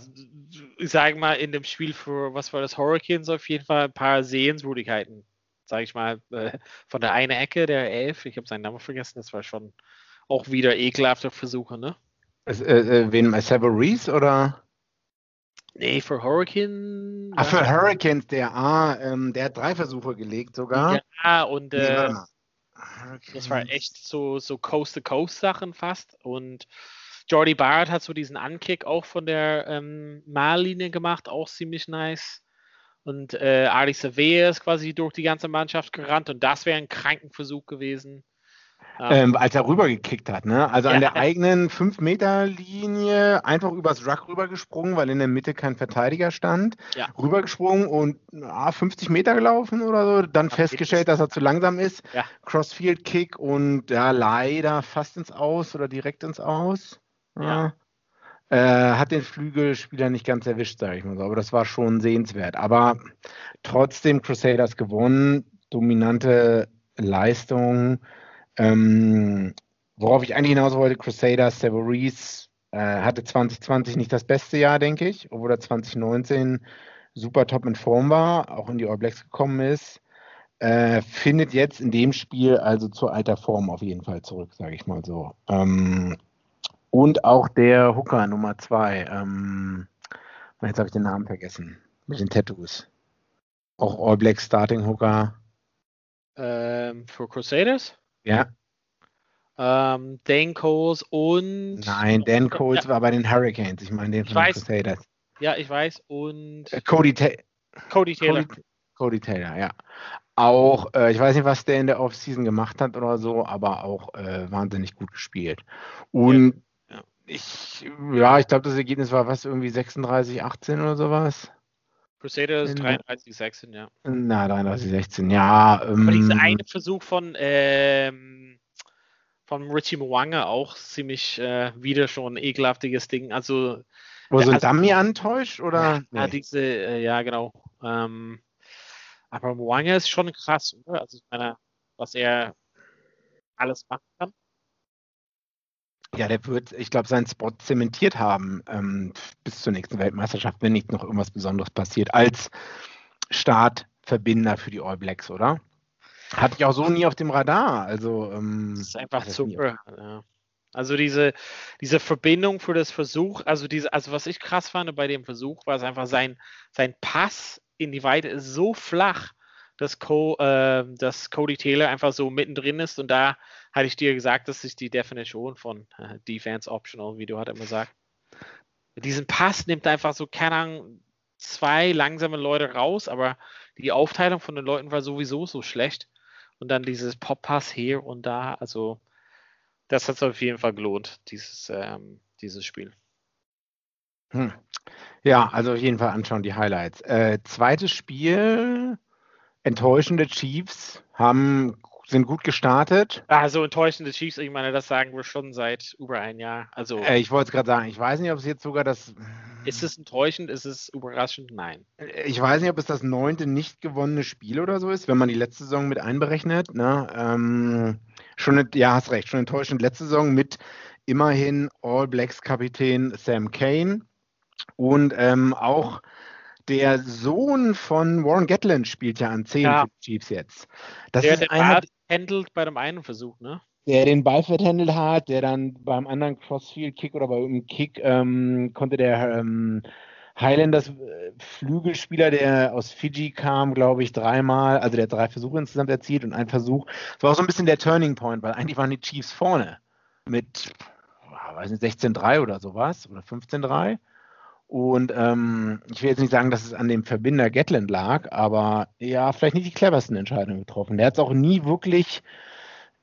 ich sage mal, in dem Spiel für, was war das, Hurricanes auf jeden Fall ein paar Sehenswürdigkeiten. Sage ich mal, äh, von der einen Ecke der Elf, ich habe seinen Namen vergessen, das war schon auch wieder ekelhafte Versuche, ne? Äh, äh, wen, Severies oder? Nee, für Hurricane. Ach, für Hurricanes, der, ah, ähm, der hat drei Versuche gelegt sogar. Ja, und äh, nee, das war echt so, so Coast-to-Coast-Sachen fast. Und Jordi Barrett hat so diesen Ankick auch von der ähm, Mallinie gemacht, auch ziemlich nice. Und äh, Ari Savea ist quasi durch die ganze Mannschaft gerannt und das wäre ein Krankenversuch gewesen. Ähm, als er rübergekickt hat. Ne? Also an der eigenen 5-Meter-Linie einfach übers Ruck rübergesprungen, weil in der Mitte kein Verteidiger stand. Ja. Rübergesprungen und ah, 50 Meter gelaufen oder so. Dann Ach, festgestellt, dass er zu langsam ist. Ja. Crossfield-Kick und ja, leider fast ins Aus oder direkt ins Aus. Ja. Äh, hat den Flügelspieler nicht ganz erwischt, sage ich mal so. Aber das war schon sehenswert. Aber trotzdem Crusaders gewonnen. Dominante Leistung. Ähm, worauf ich eigentlich hinaus wollte, Crusaders, Severies äh, hatte 2020 nicht das beste Jahr, denke ich, obwohl er 2019 super top in Form war, auch in die All Blacks gekommen ist. Äh, findet jetzt in dem Spiel also zur alter Form auf jeden Fall zurück, sage ich mal so. Ähm, und auch der Hooker Nummer 2, ähm, jetzt habe ich den Namen vergessen, mit den Tattoos. Auch All Black Starting Hooker. Ähm, für Crusaders? Ja. Ähm, Dan Coles und. Nein, Dan Coles ja. war bei den Hurricanes. Ich meine den von den Crusaders. Ja, ich weiß. Und. Äh, Cody, Ta Cody Taylor. Cody, Cody, Taylor, ja. Auch, äh, ich weiß nicht, was der in der Offseason gemacht hat oder so, aber auch äh, wahnsinnig gut gespielt. Und ja. ich, ja, ich glaube, das Ergebnis war was, irgendwie 36, 18 oder sowas. Crusaders 33, 16, ja. Na, 33, 16, ja. Ähm, Aber dieser eine Versuch von, ähm, von Richie Mwanga auch ziemlich äh, wieder schon ein ekelhaftiges Ding. Also. Wo so ein also, Dummy antäuscht, oder? Ja, nee. diese, äh, ja, genau. Ähm, aber Mwanga ist schon krass, oder? Also, ich meine, was er alles machen kann. Ja, der wird, ich glaube, seinen Spot zementiert haben ähm, bis zur nächsten Weltmeisterschaft, wenn nicht noch irgendwas Besonderes passiert, als Startverbinder für die All Blacks, oder? Hatte ich auch so nie auf dem Radar. Also, ähm, das ist einfach super. Ja. Also diese, diese Verbindung für das Versuch, also diese, also was ich krass fand bei dem Versuch, war es einfach sein, sein Pass in die Weite ist so flach, dass, Co, äh, dass Cody Taylor einfach so mittendrin ist und da hatte ich dir gesagt, das ist die Definition von äh, Defense Optional, wie du halt immer gesagt. Diesen Pass nimmt einfach so, keine Ahnung, zwei langsame Leute raus, aber die Aufteilung von den Leuten war sowieso so schlecht. Und dann dieses Pop-Pass hier und da, also das hat es auf jeden Fall gelohnt, dieses, ähm, dieses Spiel. Hm. Ja, also auf jeden Fall anschauen die Highlights. Äh, zweites Spiel, enttäuschende Chiefs haben sind gut gestartet. Also enttäuschende Chiefs, ich meine, das sagen wir schon seit über ein Jahr. Also äh, ich wollte es gerade sagen, ich weiß nicht, ob es jetzt sogar das. Ist es enttäuschend? Ist es überraschend? Nein. Äh, ich weiß nicht, ob es das neunte nicht gewonnene Spiel oder so ist, wenn man die letzte Saison mit einberechnet. Ne? Ähm, schon, ja, hast recht, schon enttäuschend. Letzte Saison mit immerhin All Blacks Kapitän Sam Kane und ähm, auch der Sohn von Warren Gatland spielt ja an 10 Ja. Chiefs jetzt. Das Der ist den einer, Ball handelt bei dem einen Versuch, ne? der den Ball vertändelt hat, der dann beim anderen Crossfield-Kick oder beim Kick ähm, konnte der ähm, Highlanders äh, Flügelspieler, der aus Fiji kam, glaube ich, dreimal, also der drei Versuche insgesamt erzielt und ein Versuch. Das war auch so ein bisschen der Turning Point, weil eigentlich waren die Chiefs vorne mit, ah, weiß nicht, 16-3 oder sowas oder 15-3. Und ähm, ich will jetzt nicht sagen, dass es an dem Verbinder Gatland lag, aber ja, vielleicht nicht die cleversten Entscheidungen getroffen. Der hat es auch nie wirklich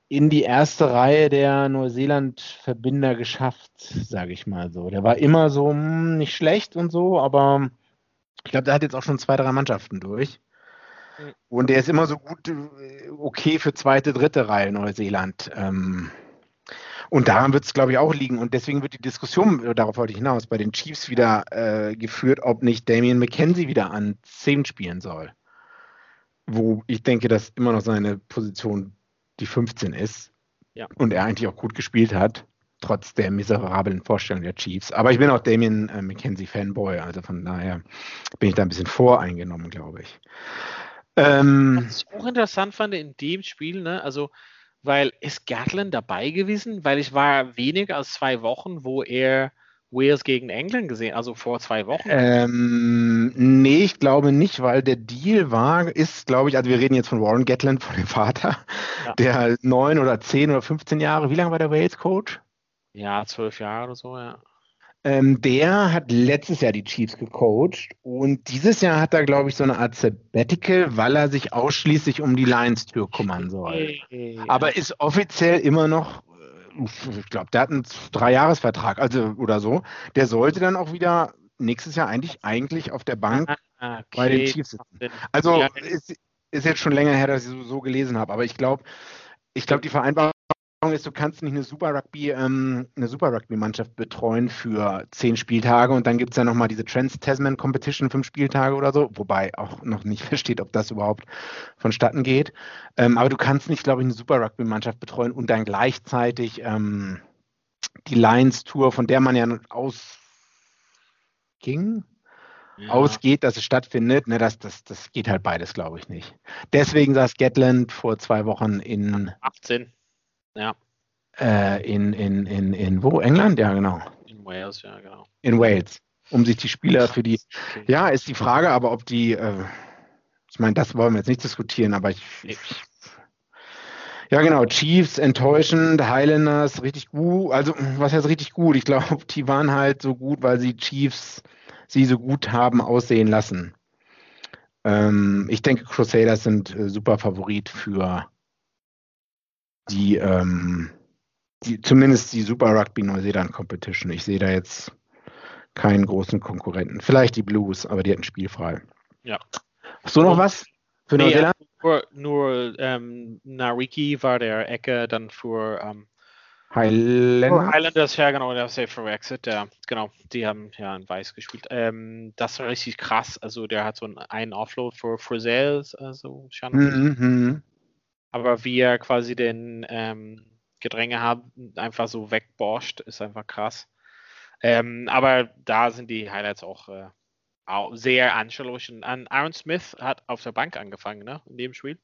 in die erste Reihe der Neuseeland-Verbinder geschafft, sage ich mal so. Der war immer so hm, nicht schlecht und so, aber ich glaube, der hat jetzt auch schon zwei, drei Mannschaften durch. Mhm. Und der ist immer so gut äh, okay für zweite, dritte Reihe Neuseeland. Ähm, und daran wird es, glaube ich, auch liegen. Und deswegen wird die Diskussion, äh, darauf wollte ich hinaus, bei den Chiefs wieder äh, geführt, ob nicht Damian McKenzie wieder an 10 spielen soll. Wo ich denke, dass immer noch seine Position die 15 ist. Ja. Und er eigentlich auch gut gespielt hat, trotz der miserablen Vorstellung der Chiefs. Aber ich bin auch Damian äh, McKenzie Fanboy, also von daher bin ich da ein bisschen voreingenommen, glaube ich. Ähm, Was ich auch interessant fand in dem Spiel, ne, also weil ist Gatland dabei gewesen? Weil ich war weniger als zwei Wochen, wo er Wales gegen England gesehen, also vor zwei Wochen. Ähm, nee, ich glaube nicht, weil der Deal war, ist, glaube ich, also wir reden jetzt von Warren Gatland, von dem Vater, Ja. der neun oder zehn oder 15 Jahre, wie lange war der Wales-Coach? Ja, zwölf Jahre oder so, ja. Ähm, der hat letztes Jahr die Chiefs gecoacht und dieses Jahr hat er, glaube ich, so eine Art Sabbatical, weil er sich ausschließlich um die Lions-Tür kümmern soll. Aber ist offiziell immer noch, äh, ich glaube, der hat einen Dreijahresvertrag, also oder so. Der sollte dann auch wieder nächstes Jahr eigentlich, eigentlich auf der Bank ah, okay. bei den Chiefs sitzen. Also ist, ist, jetzt schon länger her, dass ich so, so gelesen habe, aber ich glaube, ich glaube, die Vereinbarung ist, du kannst nicht eine Super Rugby, ähm, eine Super Rugby-Mannschaft betreuen für zehn Spieltage und dann gibt es ja nochmal diese Trans-Tasman Competition, fünf Spieltage oder so, wobei auch noch nicht [LAUGHS] versteht, ob das überhaupt vonstatten geht. Ähm, aber du kannst nicht, glaube ich, eine Super Rugby-Mannschaft betreuen und dann gleichzeitig ähm, die Lions-Tour, von der man ja ausging, ja. ausgeht, dass es stattfindet, ne, das, das, das geht halt beides, glaube ich, nicht. Deswegen saß Gatland vor zwei Wochen in 18 ja. Äh, in, in, in, in wo? England? Ja, genau. In Wales, ja, genau. In Wales. Um sich die Spieler für die. Okay. Ja, ist die Frage, aber ob die. Äh, ich meine, das wollen wir jetzt nicht diskutieren, aber ich, ich ja, genau. Chiefs enttäuschend, Highlanders richtig gut. Also, was heißt richtig gut? Ich glaube, [LAUGHS] die waren halt so gut, weil sie Chiefs sie so gut haben aussehen lassen. Ähm, ich denke, Crusaders sind äh, super Favorit für die, ähm, die, zumindest die Super Rugby Neuseeland Competition. Ich sehe da jetzt keinen großen Konkurrenten. Vielleicht die Blues, aber die hätten spielfrei. Ja. Hast du noch was für nee, Neuseeland? Nur, nur ähm, Nariki war der Ecke dann für ähm, Highlanders. Highlanders, ja genau, der Safe for Exit, ja, genau, die haben ja in Weiß gespielt. Ähm, das war richtig krass, also der hat so einen, einen Offload für Frizzell, also schon. Mhm, mhm aber wie er quasi den ähm, Gedränge haben, einfach so wegborscht, ist einfach krass. Ähm, aber da sind die Highlights auch, äh, auch sehr anschaulich. An Aaron Smith hat auf der Bank angefangen, ne, in dem Spiel.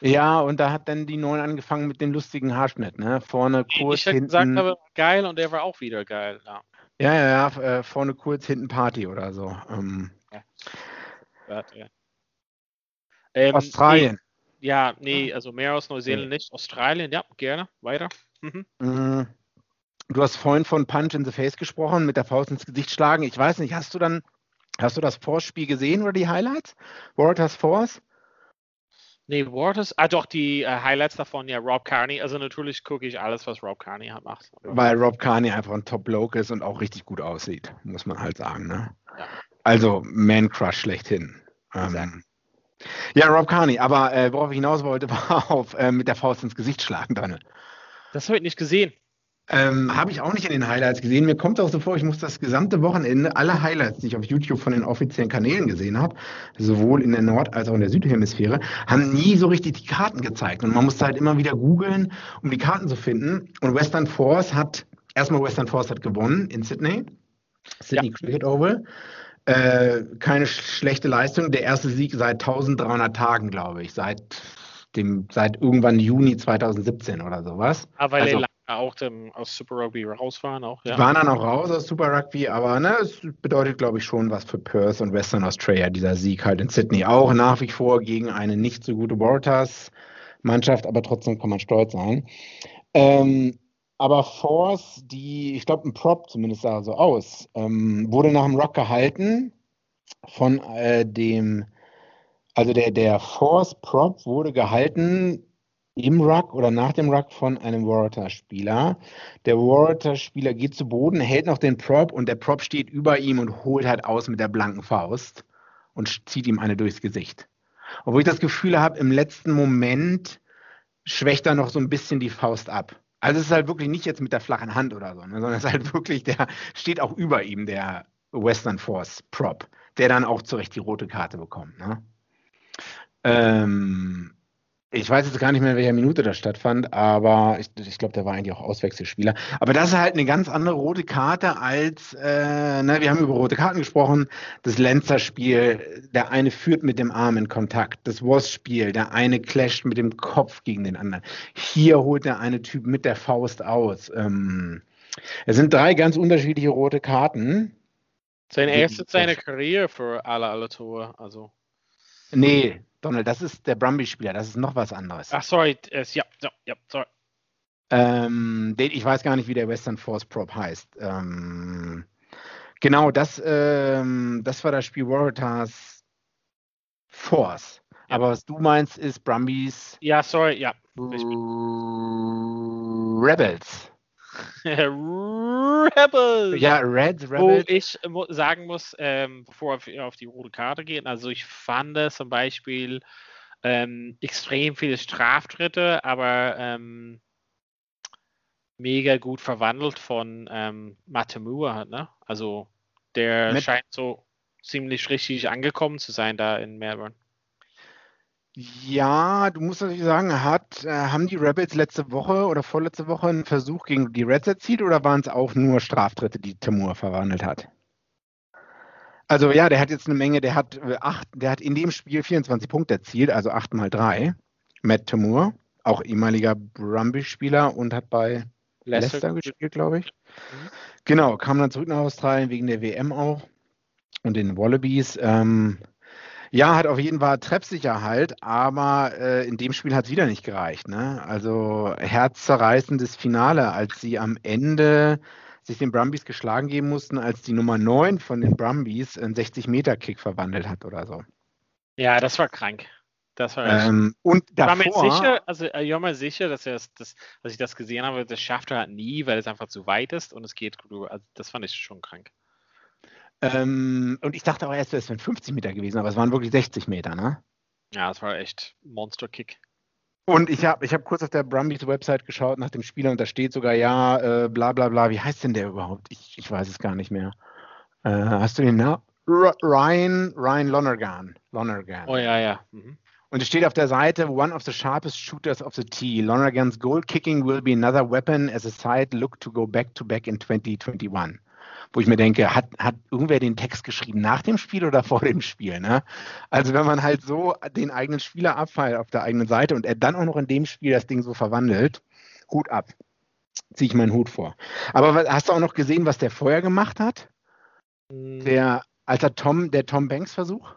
Ja, und da hat dann die Neuen angefangen mit dem lustigen Haarschnitt, ne? Vorne kurz, ich hinten. gesagt habe, geil und der war auch wieder geil, ja. Ja, ja, ja, äh, vorne kurz, hinten Party oder so. Ähm, ja. Ja. Australien. Ja, nee, also mehr aus Neuseeland nicht. Australien, ja, gerne. Weiter. Mhm. mhm. Du hast vorhin von Punch in the Face gesprochen, mit der Faust ins Gesicht schlagen. Ich weiß nicht, hast du dann, hast du das Force-Spiel gesehen oder die Highlights? Waters Force? Nee, Waters, ah doch, die äh, Highlights davon, ja, Rob Carney. Also natürlich gucke ich alles, was Rob Carney hat, macht. Weil Rob Carney einfach ein Top-Bloke ist und auch richtig gut aussieht, muss man halt sagen. Ne? Ja. Also Man-Crush schlechthin. Ähm, ja, Rob Carney, aber äh, worauf ich hinaus wollte, [LAUGHS] war auf äh, mit der Faust ins Gesicht schlagen, Daniel. Das habe ich nicht gesehen. Ähm, habe ich auch nicht in den Highlights gesehen. Mir kommt auch so vor, ich muss das gesamte Wochenende, alle Highlights, die ich auf YouTube von den offiziellen Kanälen gesehen habe, sowohl in der Nord- als auch in der Südhemisphäre, haben nie so richtig die Karten gezeigt. Und man musste halt immer wieder googeln, um die Karten zu finden. Und Western Force hat, erstmal Western Force hat gewonnen in Sydney, Sydney ja. Cricket Oval. Äh, keine schlechte Leistung. Der erste Sieg seit 1300 Tagen, glaube ich. Seit dem, seit irgendwann Juni 2017 oder sowas. Aber ah, weil also, auch dem, aus Super Rugby raus waren auch, ja. Waren dann auch raus aus Super Rugby, aber ne, es bedeutet, glaube ich, schon was für Perth und Western Australia, dieser Sieg halt in Sydney. Auch nach wie vor gegen eine nicht so gute Waratahs Mannschaft, aber trotzdem kann man stolz sein. Ähm, aber Force, die, ich glaube, ein Prop zumindest sah so aus, ähm, wurde nach dem Rock gehalten von äh, dem, also der, der Force Prop wurde gehalten im Ruck oder nach dem Ruck von einem Waratah-Spieler. Der Waratah-Spieler geht zu Boden, hält noch den Prop und der Prop steht über ihm und holt halt aus mit der blanken Faust und zieht ihm eine durchs Gesicht. Obwohl ich das Gefühl habe, im letzten Moment schwächt er noch so ein bisschen die Faust ab. Also es ist halt wirklich nicht jetzt mit der flachen Hand oder so, ne, sondern es ist halt wirklich, der steht auch über ihm, der Western Force Prop, der dann auch zurecht die rote Karte bekommt. Ne? Ähm, ich weiß jetzt gar nicht mehr, in welcher Minute das stattfand, aber ich, ich glaube, der war eigentlich auch Auswechselspieler. Aber das ist halt eine ganz andere rote Karte als, äh, ne, wir haben über rote Karten gesprochen, das Lenzer-Spiel, der eine führt mit dem Arm in Kontakt, das Was-Spiel, der eine clasht mit dem Kopf gegen den anderen. Hier holt der eine Typ mit der Faust aus. Ähm, es sind drei ganz unterschiedliche rote Karten. Sein erstes seine Karriere für alle, alle Tore, also. Nee, Donald, das ist der Brumby-Spieler, das ist noch was anderes. Ach, sorry, es, ja, ja, ja, sorry. Ähm, den, ich weiß gar nicht, wie der Western Force Prop heißt. Ähm, Genau, das, ähm, das war das Spiel Waratahs Force. Ja. Aber was du meinst, ist Brumbies. Ja, sorry, ja. Rebels. [LAUGHS] Rebels. Ja, Reds, Rebels. Wo ich sagen muss, ähm, bevor wir auf die rote Karte gehen, also ich fand zum Beispiel ähm, extrem viele Straftritte, aber ähm, mega gut verwandelt von ähm, Matamua, ne? Also der Mit scheint so ziemlich richtig angekommen zu sein da in Melbourne. Ja, du musst natürlich sagen, hat, äh, haben die Rebels letzte Woche oder vorletzte Woche einen Versuch gegen die Reds erzielt oder waren es auch nur Straftritte, die Tamur verwandelt hat? Also ja, der hat jetzt eine Menge, der hat äh, acht, der hat in dem Spiel 24 Punkte erzielt, also 8 mal 3. Matt Tamur, auch ehemaliger Brumbies-Spieler und hat bei Leicester, Leicester gespielt, glaube ich. Mhm. Genau, kam dann zurück nach Australien wegen der WM auch und den Wallabies. Ähm, ja, hat auf jeden Fall Treffsicherheit, aber äh, in dem Spiel hat es wieder nicht gereicht. Ne? Also herzzerreißendes Finale, als sie am Ende sich den Brumbies geschlagen geben mussten, als die Nummer 9 von den Brumbies einen 60-Meter-Kick verwandelt hat oder so. Ja, das war krank. Das war ähm, und davor, ich war mir sicher, also ich war mir sicher, dass er das, das, als ich das gesehen habe, das schafft er halt nie, weil es einfach zu weit ist und es geht, also das fand ich schon krank. Ähm, und ich dachte auch erst, es wären 50 Meter gewesen, aber es waren wirklich 60 Meter, ne? Ja, es war echt Monster-Kick. Und ich habe ich hab kurz auf der Brumbies Website geschaut nach dem Spieler und da steht sogar, ja, äh, bla bla bla, wie heißt denn der überhaupt? Ich, ich weiß es gar nicht mehr. Äh, hast du den Namen? Ryan, Ryan Lonergan. Lonergan. Oh ja, ja. Mhm. Und es steht auf der Seite, one of the sharpest shooters of the T. Lonergan's goal kicking will be another weapon as a side look to go back to back in 2021 wo ich mir denke, hat, hat irgendwer den Text geschrieben nach dem Spiel oder vor dem Spiel? Ne? Also wenn man halt so den eigenen Spieler abfeilt auf der eigenen Seite und er dann auch noch in dem Spiel das Ding so verwandelt, Hut ab. Ziehe ich meinen Hut vor. Aber hast du auch noch gesehen, was der vorher gemacht hat? Hm. Der, alter Tom, der Tom Banks Versuch?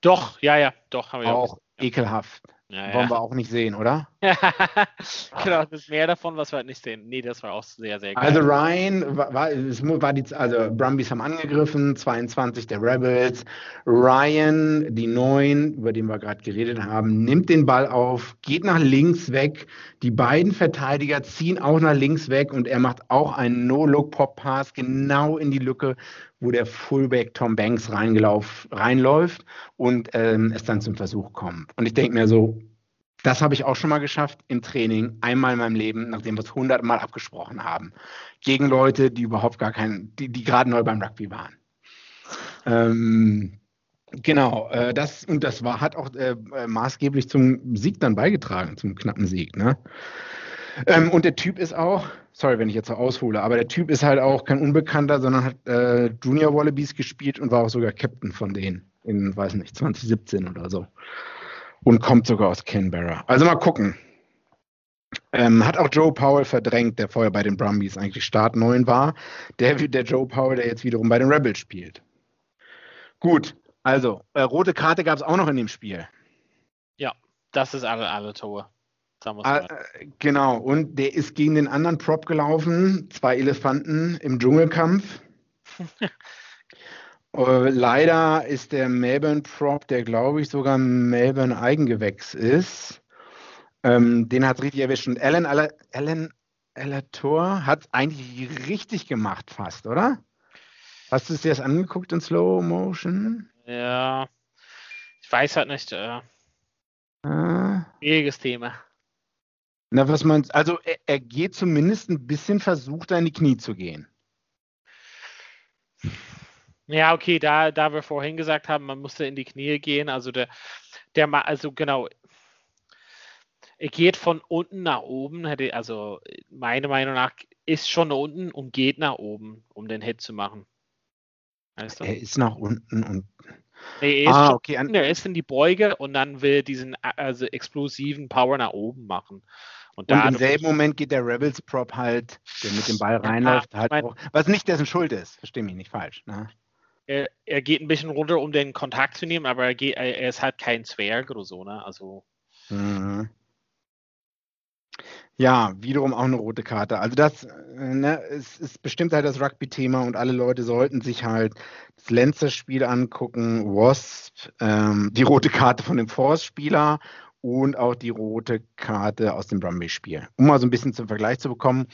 Doch, ja, ja, doch. Haben wir auch, auch ekelhaft. Ja, Wollen wir auch nicht sehen, oder? [LAUGHS] genau, das ist mehr davon, was wir halt nicht sehen. Nee, das war auch sehr, sehr geil. Also Ryan, war, war die, also Brumbies haben angegriffen, 22 der Rebels. Ryan, die 9, über den wir gerade geredet haben, nimmt den Ball auf, geht nach links weg. Die beiden Verteidiger ziehen auch nach links weg und er macht auch einen No-Look-Pop-Pass genau in die Lücke, wo der Fullback Tom Banks reinläuft und ähm, es dann zum Versuch kommt. Und ich denke mir so, das habe ich auch schon mal geschafft im Training, einmal in meinem Leben, nachdem wir es hundertmal abgesprochen haben, gegen Leute, die überhaupt gar keinen, die, die gerade neu beim Rugby waren. Ähm, genau, äh, das und das war, hat auch äh, maßgeblich zum Sieg dann beigetragen, zum knappen Sieg. Ne? Ähm, und der Typ ist auch, sorry, wenn ich jetzt so aushole, aber der Typ ist halt auch kein Unbekannter, sondern hat äh, Junior Wallabies gespielt und war auch sogar Captain von denen in, weiß nicht, 2017 oder so. Und kommt sogar aus Canberra. Also mal gucken. Ähm, hat auch Joe Powell verdrängt, der vorher bei den Brumbies eigentlich Start 9 war. Der, der Joe Powell, der jetzt wiederum bei den Rebels spielt. Gut, also, äh, rote Karte gab es auch noch in dem Spiel. Ja, das ist alle, alle Tore. Ah, äh, genau, und der ist gegen den anderen Prop gelaufen, zwei Elefanten im Dschungelkampf. [LAUGHS] äh, leider ist der Melbourne Prop, der glaube ich sogar Melbourne Eigengewächs ist, ähm, den hat es richtig erwischt. Und Alan, Alan Alator hat es eigentlich richtig gemacht fast, oder? Hast du es dir das angeguckt in Slow Motion? Ja, ich weiß halt nicht. Äh, ah. Schwieriges Thema. Na, was man, also er, er, geht zumindest ein bisschen versucht, in die Knie zu gehen. Ja, okay, da, da wir vorhin gesagt haben, man musste in die Knie gehen, also der, der, also genau, er geht von unten nach oben, hätte, also meiner Meinung nach ist schon unten und geht nach oben, um den Hit zu machen. Weißt du? Er ist nach unten und. Nee, er, ist ah, okay. er ist in die Beuge und dann will diesen also explosiven Power nach oben machen. Und, und im selben Moment geht der Rebels Prop halt, der mit dem Ball reinläuft, ja, halt auch, was nicht dessen Schuld ist, verstehe mich nicht falsch. Ne? Er, er, geht ein bisschen runter, um den Kontakt zu nehmen, aber er, geht, er ist halt kein Zwerg oder so, ne? Also. Mhm. Ja, wiederum auch eine rote Karte. Also das äh, ne, ist, ist bestimmt halt das Rugby-Thema und alle Leute sollten sich halt das Lenzer-Spiel angucken, Wasp, ähm, die rote Karte von dem Force-Spieler und auch die rote Karte aus dem Brumby-Spiel. Um mal so ein bisschen zum Vergleich zu bekommen.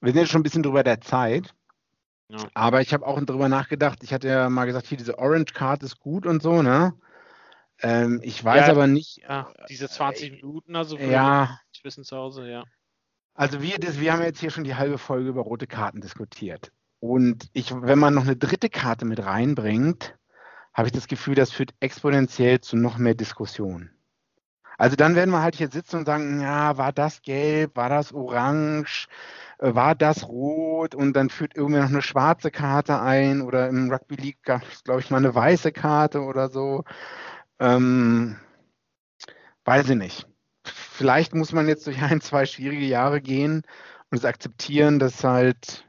Wir sind jetzt schon ein bisschen drüber der Zeit. Ja. Aber ich habe auch darüber nachgedacht. Ich hatte ja mal gesagt, hier diese Orange Card ist gut und so, ne? Ähm, ich weiß ja, aber nicht. Ja, diese 20 äh, Minuten, also ja. Wissen zu Hause, ja. Also wir, das, wir haben jetzt hier schon die halbe Folge über rote Karten diskutiert. Und ich, wenn man noch eine dritte Karte mit reinbringt, habe ich das Gefühl, das führt exponentiell zu noch mehr Diskussionen. Also dann werden wir halt hier sitzen und sagen, ja, war das gelb, war das orange, äh, war das rot und dann führt irgendwie noch eine schwarze Karte ein oder im Rugby League gab es, glaube ich, mal eine weiße Karte oder so. Ähm, weiß ich nicht. Vielleicht muss man jetzt durch ein, zwei schwierige Jahre gehen und es akzeptieren, dass halt,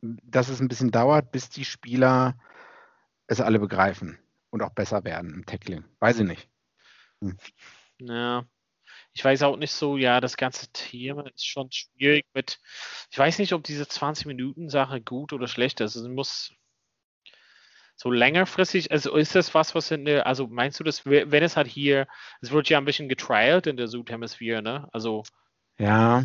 dass es ein bisschen dauert, bis die Spieler es alle begreifen und auch besser werden im Tackling. Weiß ich nicht. Hm. Ja, ich weiß auch nicht so, ja, das ganze Thema ist schon schwierig mit, ich weiß nicht, ob diese 20-Minuten-Sache gut oder schlecht ist. Es muss, so längerfristig, also ist das was, was in der, also meinst du das, wenn es halt hier, es wird ja ein bisschen getrialt in der Südhemisphäre, ne? Also ja.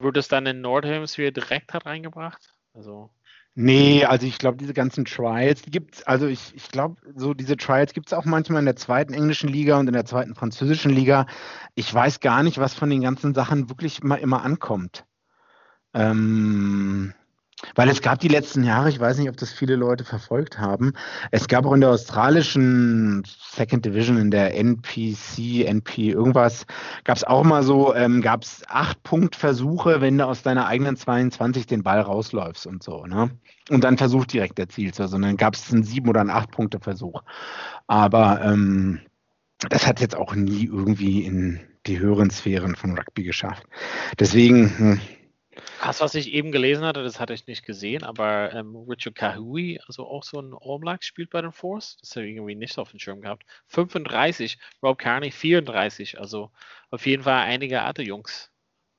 Wird es dann in Nordhemisphäre direkt halt reingebracht? Also. Nee, also ich glaube, diese ganzen Trials, die gibt es, also ich, ich glaube, so diese Trials gibt es auch manchmal in der zweiten englischen Liga und in der zweiten französischen Liga. Ich weiß gar nicht, was von den ganzen Sachen wirklich immer, immer ankommt. Ähm, weil es gab die letzten Jahre, ich weiß nicht, ob das viele Leute verfolgt haben, es gab auch in der australischen Second Division, in der NPC, NP irgendwas, gab es auch mal so, ähm, gab es acht Punktversuche, wenn du aus deiner eigenen 22 den Ball rausläufst und so, ne? Und dann versucht direkt erzielst, also dann gab es einen sieben oder einen acht Punkte Versuch. Aber ähm, das hat jetzt auch nie irgendwie in die höheren Sphären von Rugby geschafft. Deswegen, hm, das, was ich eben gelesen hatte, das hatte ich nicht gesehen, aber ähm, Richard Kahui, also auch so ein All Black, spielt bei den Force. Das habe ich irgendwie nicht auf dem Schirm gehabt. 35, Rob Carney 34, also auf jeden Fall einige alte Jungs.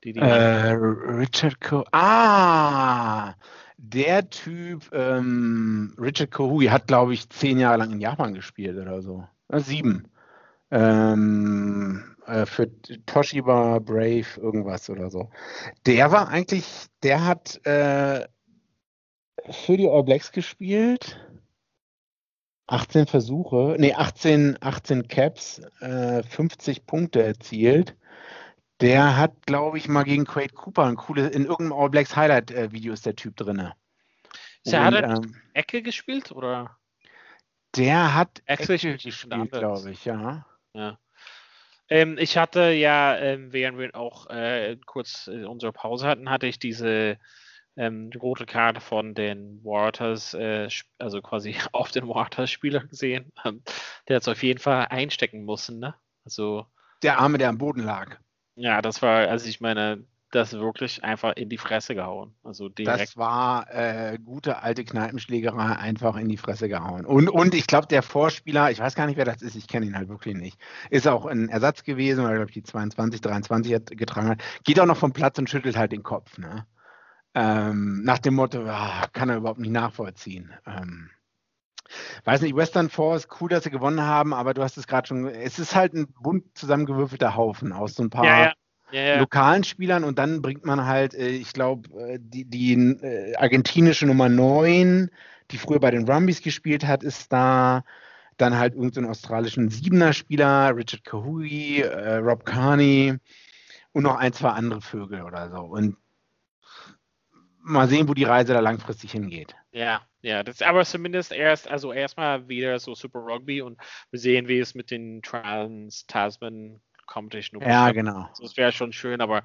Die, die äh, Richard Kahui. Ah! Der Typ, ähm, Richard Kahui, hat, glaube ich, zehn Jahre lang in Japan gespielt oder so. Äh, sieben. Ähm, äh, für Toshiba Brave irgendwas oder so. Der war eigentlich, der hat äh, für die All Blacks gespielt. 18 Versuche, nee, 18, 18 Caps, äh, 50 Punkte erzielt. Der hat, glaube ich, mal gegen Quade Cooper ein cooles, in irgendeinem All Blacks Highlight-Video ist der Typ drin. Der hat ähm, Ecke gespielt, oder? Der hat Ecke, Ecke gespielt, glaube ich, ja. Ja. Ähm, ich hatte ja, ähm, während wir auch äh, kurz äh, unsere Pause hatten, hatte ich diese ähm, rote Karte von den Waters, äh, also quasi [LAUGHS] auf den Waters-Spieler gesehen. Ähm, der hat es auf jeden Fall einstecken müssen, ne? Also. Der Arme, der am Boden lag. Ja, das war, also ich meine, das wirklich einfach in die Fresse gehauen. Also direkt. Das war äh, gute alte Kneipenschlägerei, einfach in die Fresse gehauen. Und, und ich glaube, der Vorspieler, ich weiß gar nicht, wer das ist, ich kenne ihn halt wirklich nicht, ist auch ein Ersatz gewesen, weil er, glaube ich, die 22, 23 hat, getragen hat. Geht auch noch vom Platz und schüttelt halt den Kopf. Ne? Ähm, nach dem Motto, ah, kann er überhaupt nicht nachvollziehen. Ähm, weiß nicht, Western Force, cool, dass sie gewonnen haben, aber du hast es gerade schon, es ist halt ein bunt zusammengewürfelter Haufen aus so ein paar ja, ja ja, lokalen Spielern und dann bringt man halt, äh, ich glaube, äh, die, die äh, argentinische Nummer 9, die früher bei den Rumbies gespielt hat, ist da. Dann halt irgendeinen so australischen Siebener-Spieler, Richard Kahui, äh, Rob Carney und noch ein, zwei andere Vögel oder so. Und mal sehen, wo die Reise da langfristig hingeht. Ja, ja, das ist aber zumindest erst, also erstmal wieder so Super Rugby und wir sehen, wie es mit den Trans Tasman Competition. Ja, genau. Das wäre schon schön, aber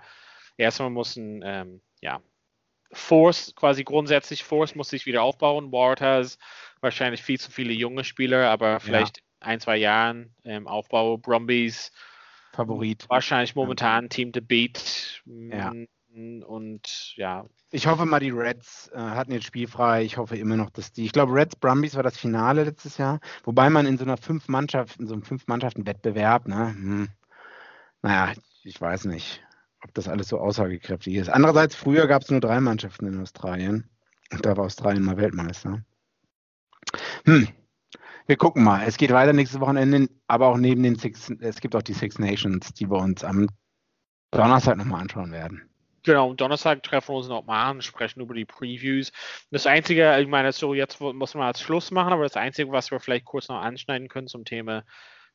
erstmal muss ein, ähm, ja, Force, quasi grundsätzlich Force muss sich wieder aufbauen. Has wahrscheinlich viel zu viele junge Spieler, aber vielleicht ja. ein, zwei Jahren ähm, Aufbau. Brumbies Favorit. Wahrscheinlich momentan ja. Team to beat. Ja. Und ja. Ich hoffe mal, die Reds äh, hatten jetzt spielfrei. Ich hoffe immer noch, dass die. Ich glaube, Reds Brumbies war das Finale letztes Jahr. Wobei man in so einer fünf Mannschaften, so einem fünf Mannschaften Wettbewerb, ne, hm, naja, ich weiß nicht, ob das alles so aussagekräftig ist. Andererseits, früher gab es nur drei Mannschaften in Australien. Und da war Australien mal Weltmeister. Hm. Wir gucken mal. Es geht weiter nächstes Wochenende, aber auch neben den Six, es gibt auch die Six Nations, die wir uns am Donnerstag nochmal anschauen werden. Genau, am Donnerstag treffen wir uns nochmal an, sprechen über die Previews. Das Einzige, ich meine, so jetzt muss man als Schluss machen, aber das Einzige, was wir vielleicht kurz noch anschneiden können zum Thema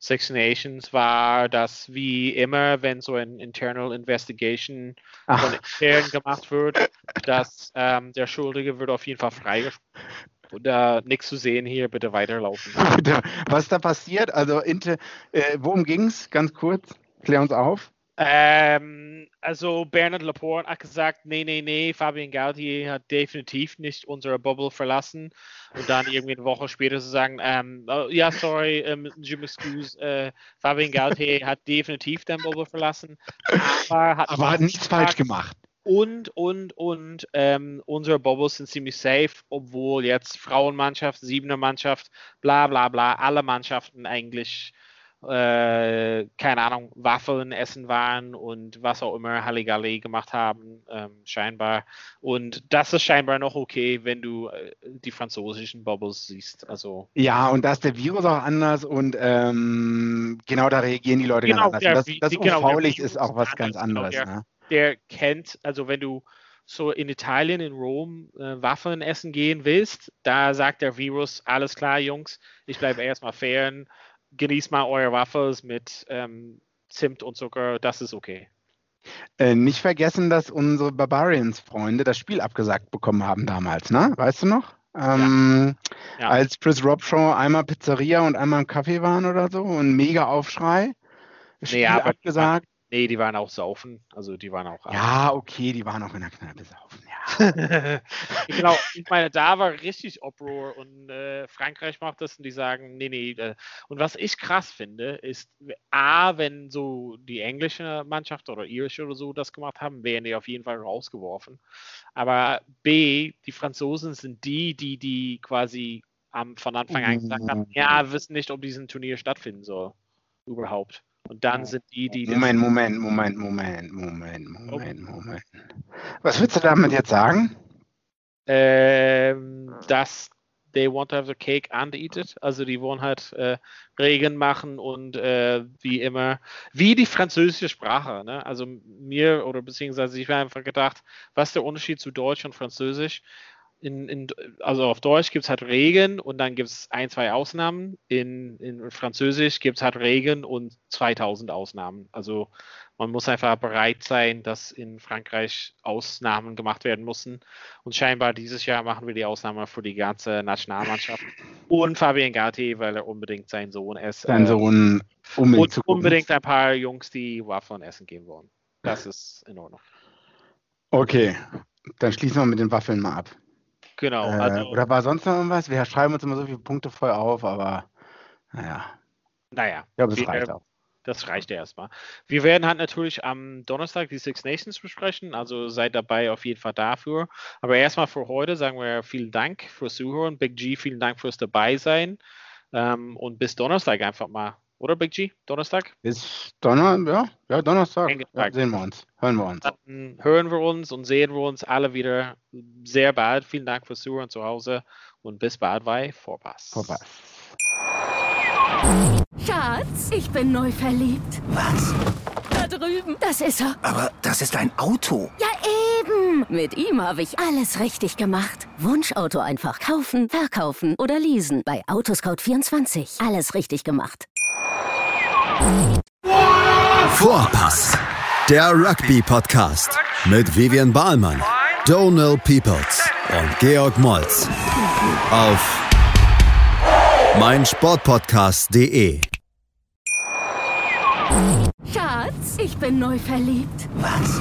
Six Nations war, dass wie immer, wenn so ein Internal Investigation Ach. von intern gemacht wird, dass ähm, der Schuldige wird auf jeden Fall freigesprochen. Oder nichts zu sehen hier, bitte weiterlaufen. [LAUGHS] Was da passiert? Also, äh, worum ging es? Ganz kurz, klär uns auf. Ähm, also Bernard Laporte hat gesagt, nee, nee, nee, Fabian Gautier hat definitiv nicht unsere Bubble verlassen. Und dann irgendwie eine Woche später zu sagen, ähm, oh, ja, sorry, ähm, je m'excuse, äh, Fabian Gautier hat definitiv den Bubble verlassen. Aber hat, aber hat nichts falsch gemacht. Und, und, und ähm, unsere Bubbles sind ziemlich safe, obwohl jetzt Frauenmannschaft, siebener Mannschaft, bla bla bla, alle Mannschaften eigentlich äh, keine Ahnung, Waffeln essen waren und was auch immer Halligalli gemacht haben, ähm, scheinbar. Und das ist scheinbar noch okay, wenn du äh, die französischen Bubbles siehst. Also ja, und da ist der Virus auch anders und ähm, genau da reagieren die Leute genau, ganz anders. Das, das genau, ist auch was ganz genau, anderes. Der, ne? der, kennt, also wenn du so in Italien, in Rom, äh, Waffeln essen gehen willst, da sagt der Virus, alles klar, Jungs, ich bleibe erstmal fern genießt mal eure Waffels mit ähm, Zimt und Zucker, das ist okay. Äh, nicht vergessen, dass unsere Barbarians-Freunde das Spiel abgesagt bekommen haben damals, ne? Weißt du noch? Ähm, ja. Ja. Als Chris Rob Show einmal Pizzeria und einmal im Kaffee waren oder so, ein mega Aufschrei. Spiel nee, abgesagt. Nee, die waren auch saufen. Also die waren auch. Ja, okay, die waren auch in der Kneipe saufen, ja. [LAUGHS] genau, ich meine, da war richtig Uproar und äh, Frankreich macht das und die sagen, nee, nee. Äh. Und was ich krass finde, ist, A, wenn so die englische Mannschaft oder irische oder so das gemacht haben, wären die auf jeden Fall rausgeworfen. Aber B, die Franzosen sind die, die, die quasi am, von Anfang an gesagt haben, ja, wir wissen nicht, ob dieses Turnier stattfinden soll. Überhaupt. Und dann sind die, die. Moment, Moment, Moment, Moment, Moment, Moment, Moment. Was willst du damit jetzt sagen? Ähm, dass they want to have the cake and eat it. Also die wollen halt äh, Regen machen und äh, wie immer, wie die französische Sprache. Ne? Also mir oder beziehungsweise ich habe einfach gedacht, was ist der Unterschied zu Deutsch und Französisch? In, in, also auf Deutsch gibt es halt Regen und dann gibt es ein, zwei Ausnahmen. In, in Französisch gibt es halt Regen und 2000 Ausnahmen. Also man muss einfach bereit sein, dass in Frankreich Ausnahmen gemacht werden müssen. Und scheinbar dieses Jahr machen wir die Ausnahme für die ganze Nationalmannschaft. Und Fabien Gatti, weil er unbedingt sein Sohn ist. Sein Sohn unbedingt. Und unbedingt ein paar Jungs, die Waffeln essen gehen wollen. Das ist in Ordnung. Okay, dann schließen wir mit den Waffeln mal ab. Genau. Äh, also, oder war sonst noch irgendwas? Wir schreiben uns immer so viele Punkte voll auf, aber naja. Naja. Ich glaube, das reicht auch. Das reicht erstmal. Wir werden halt natürlich am Donnerstag die Six Nations besprechen, also seid dabei auf jeden Fall dafür. Aber erstmal für heute sagen wir vielen Dank fürs Zuhören. Big G, vielen Dank fürs Dabeisein. Ähm, und bis Donnerstag einfach mal. Oder Big G? Donnerstag? Bis Donnerstag, ja, ja, Donnerstag. Ja, sehen wir uns, hören wir uns. Dann hören wir uns und sehen wir uns alle wieder sehr bald. Vielen Dank fürs Zuhören zu Hause und bis bald bei Vorpass. Vorpass. Schatz, ich bin neu verliebt. Was? Da drüben. Das ist er. Aber das ist ein Auto. Ja, eben. Mit ihm habe ich alles richtig gemacht. Wunschauto einfach kaufen, verkaufen oder leasen. Bei Autoscout24. Alles richtig gemacht. Vorpass, der Rugby-Podcast mit Vivian Bahlmann, Donal Peoples und Georg Moltz auf meinsportpodcast.de. Schatz, ich bin neu verliebt. Was?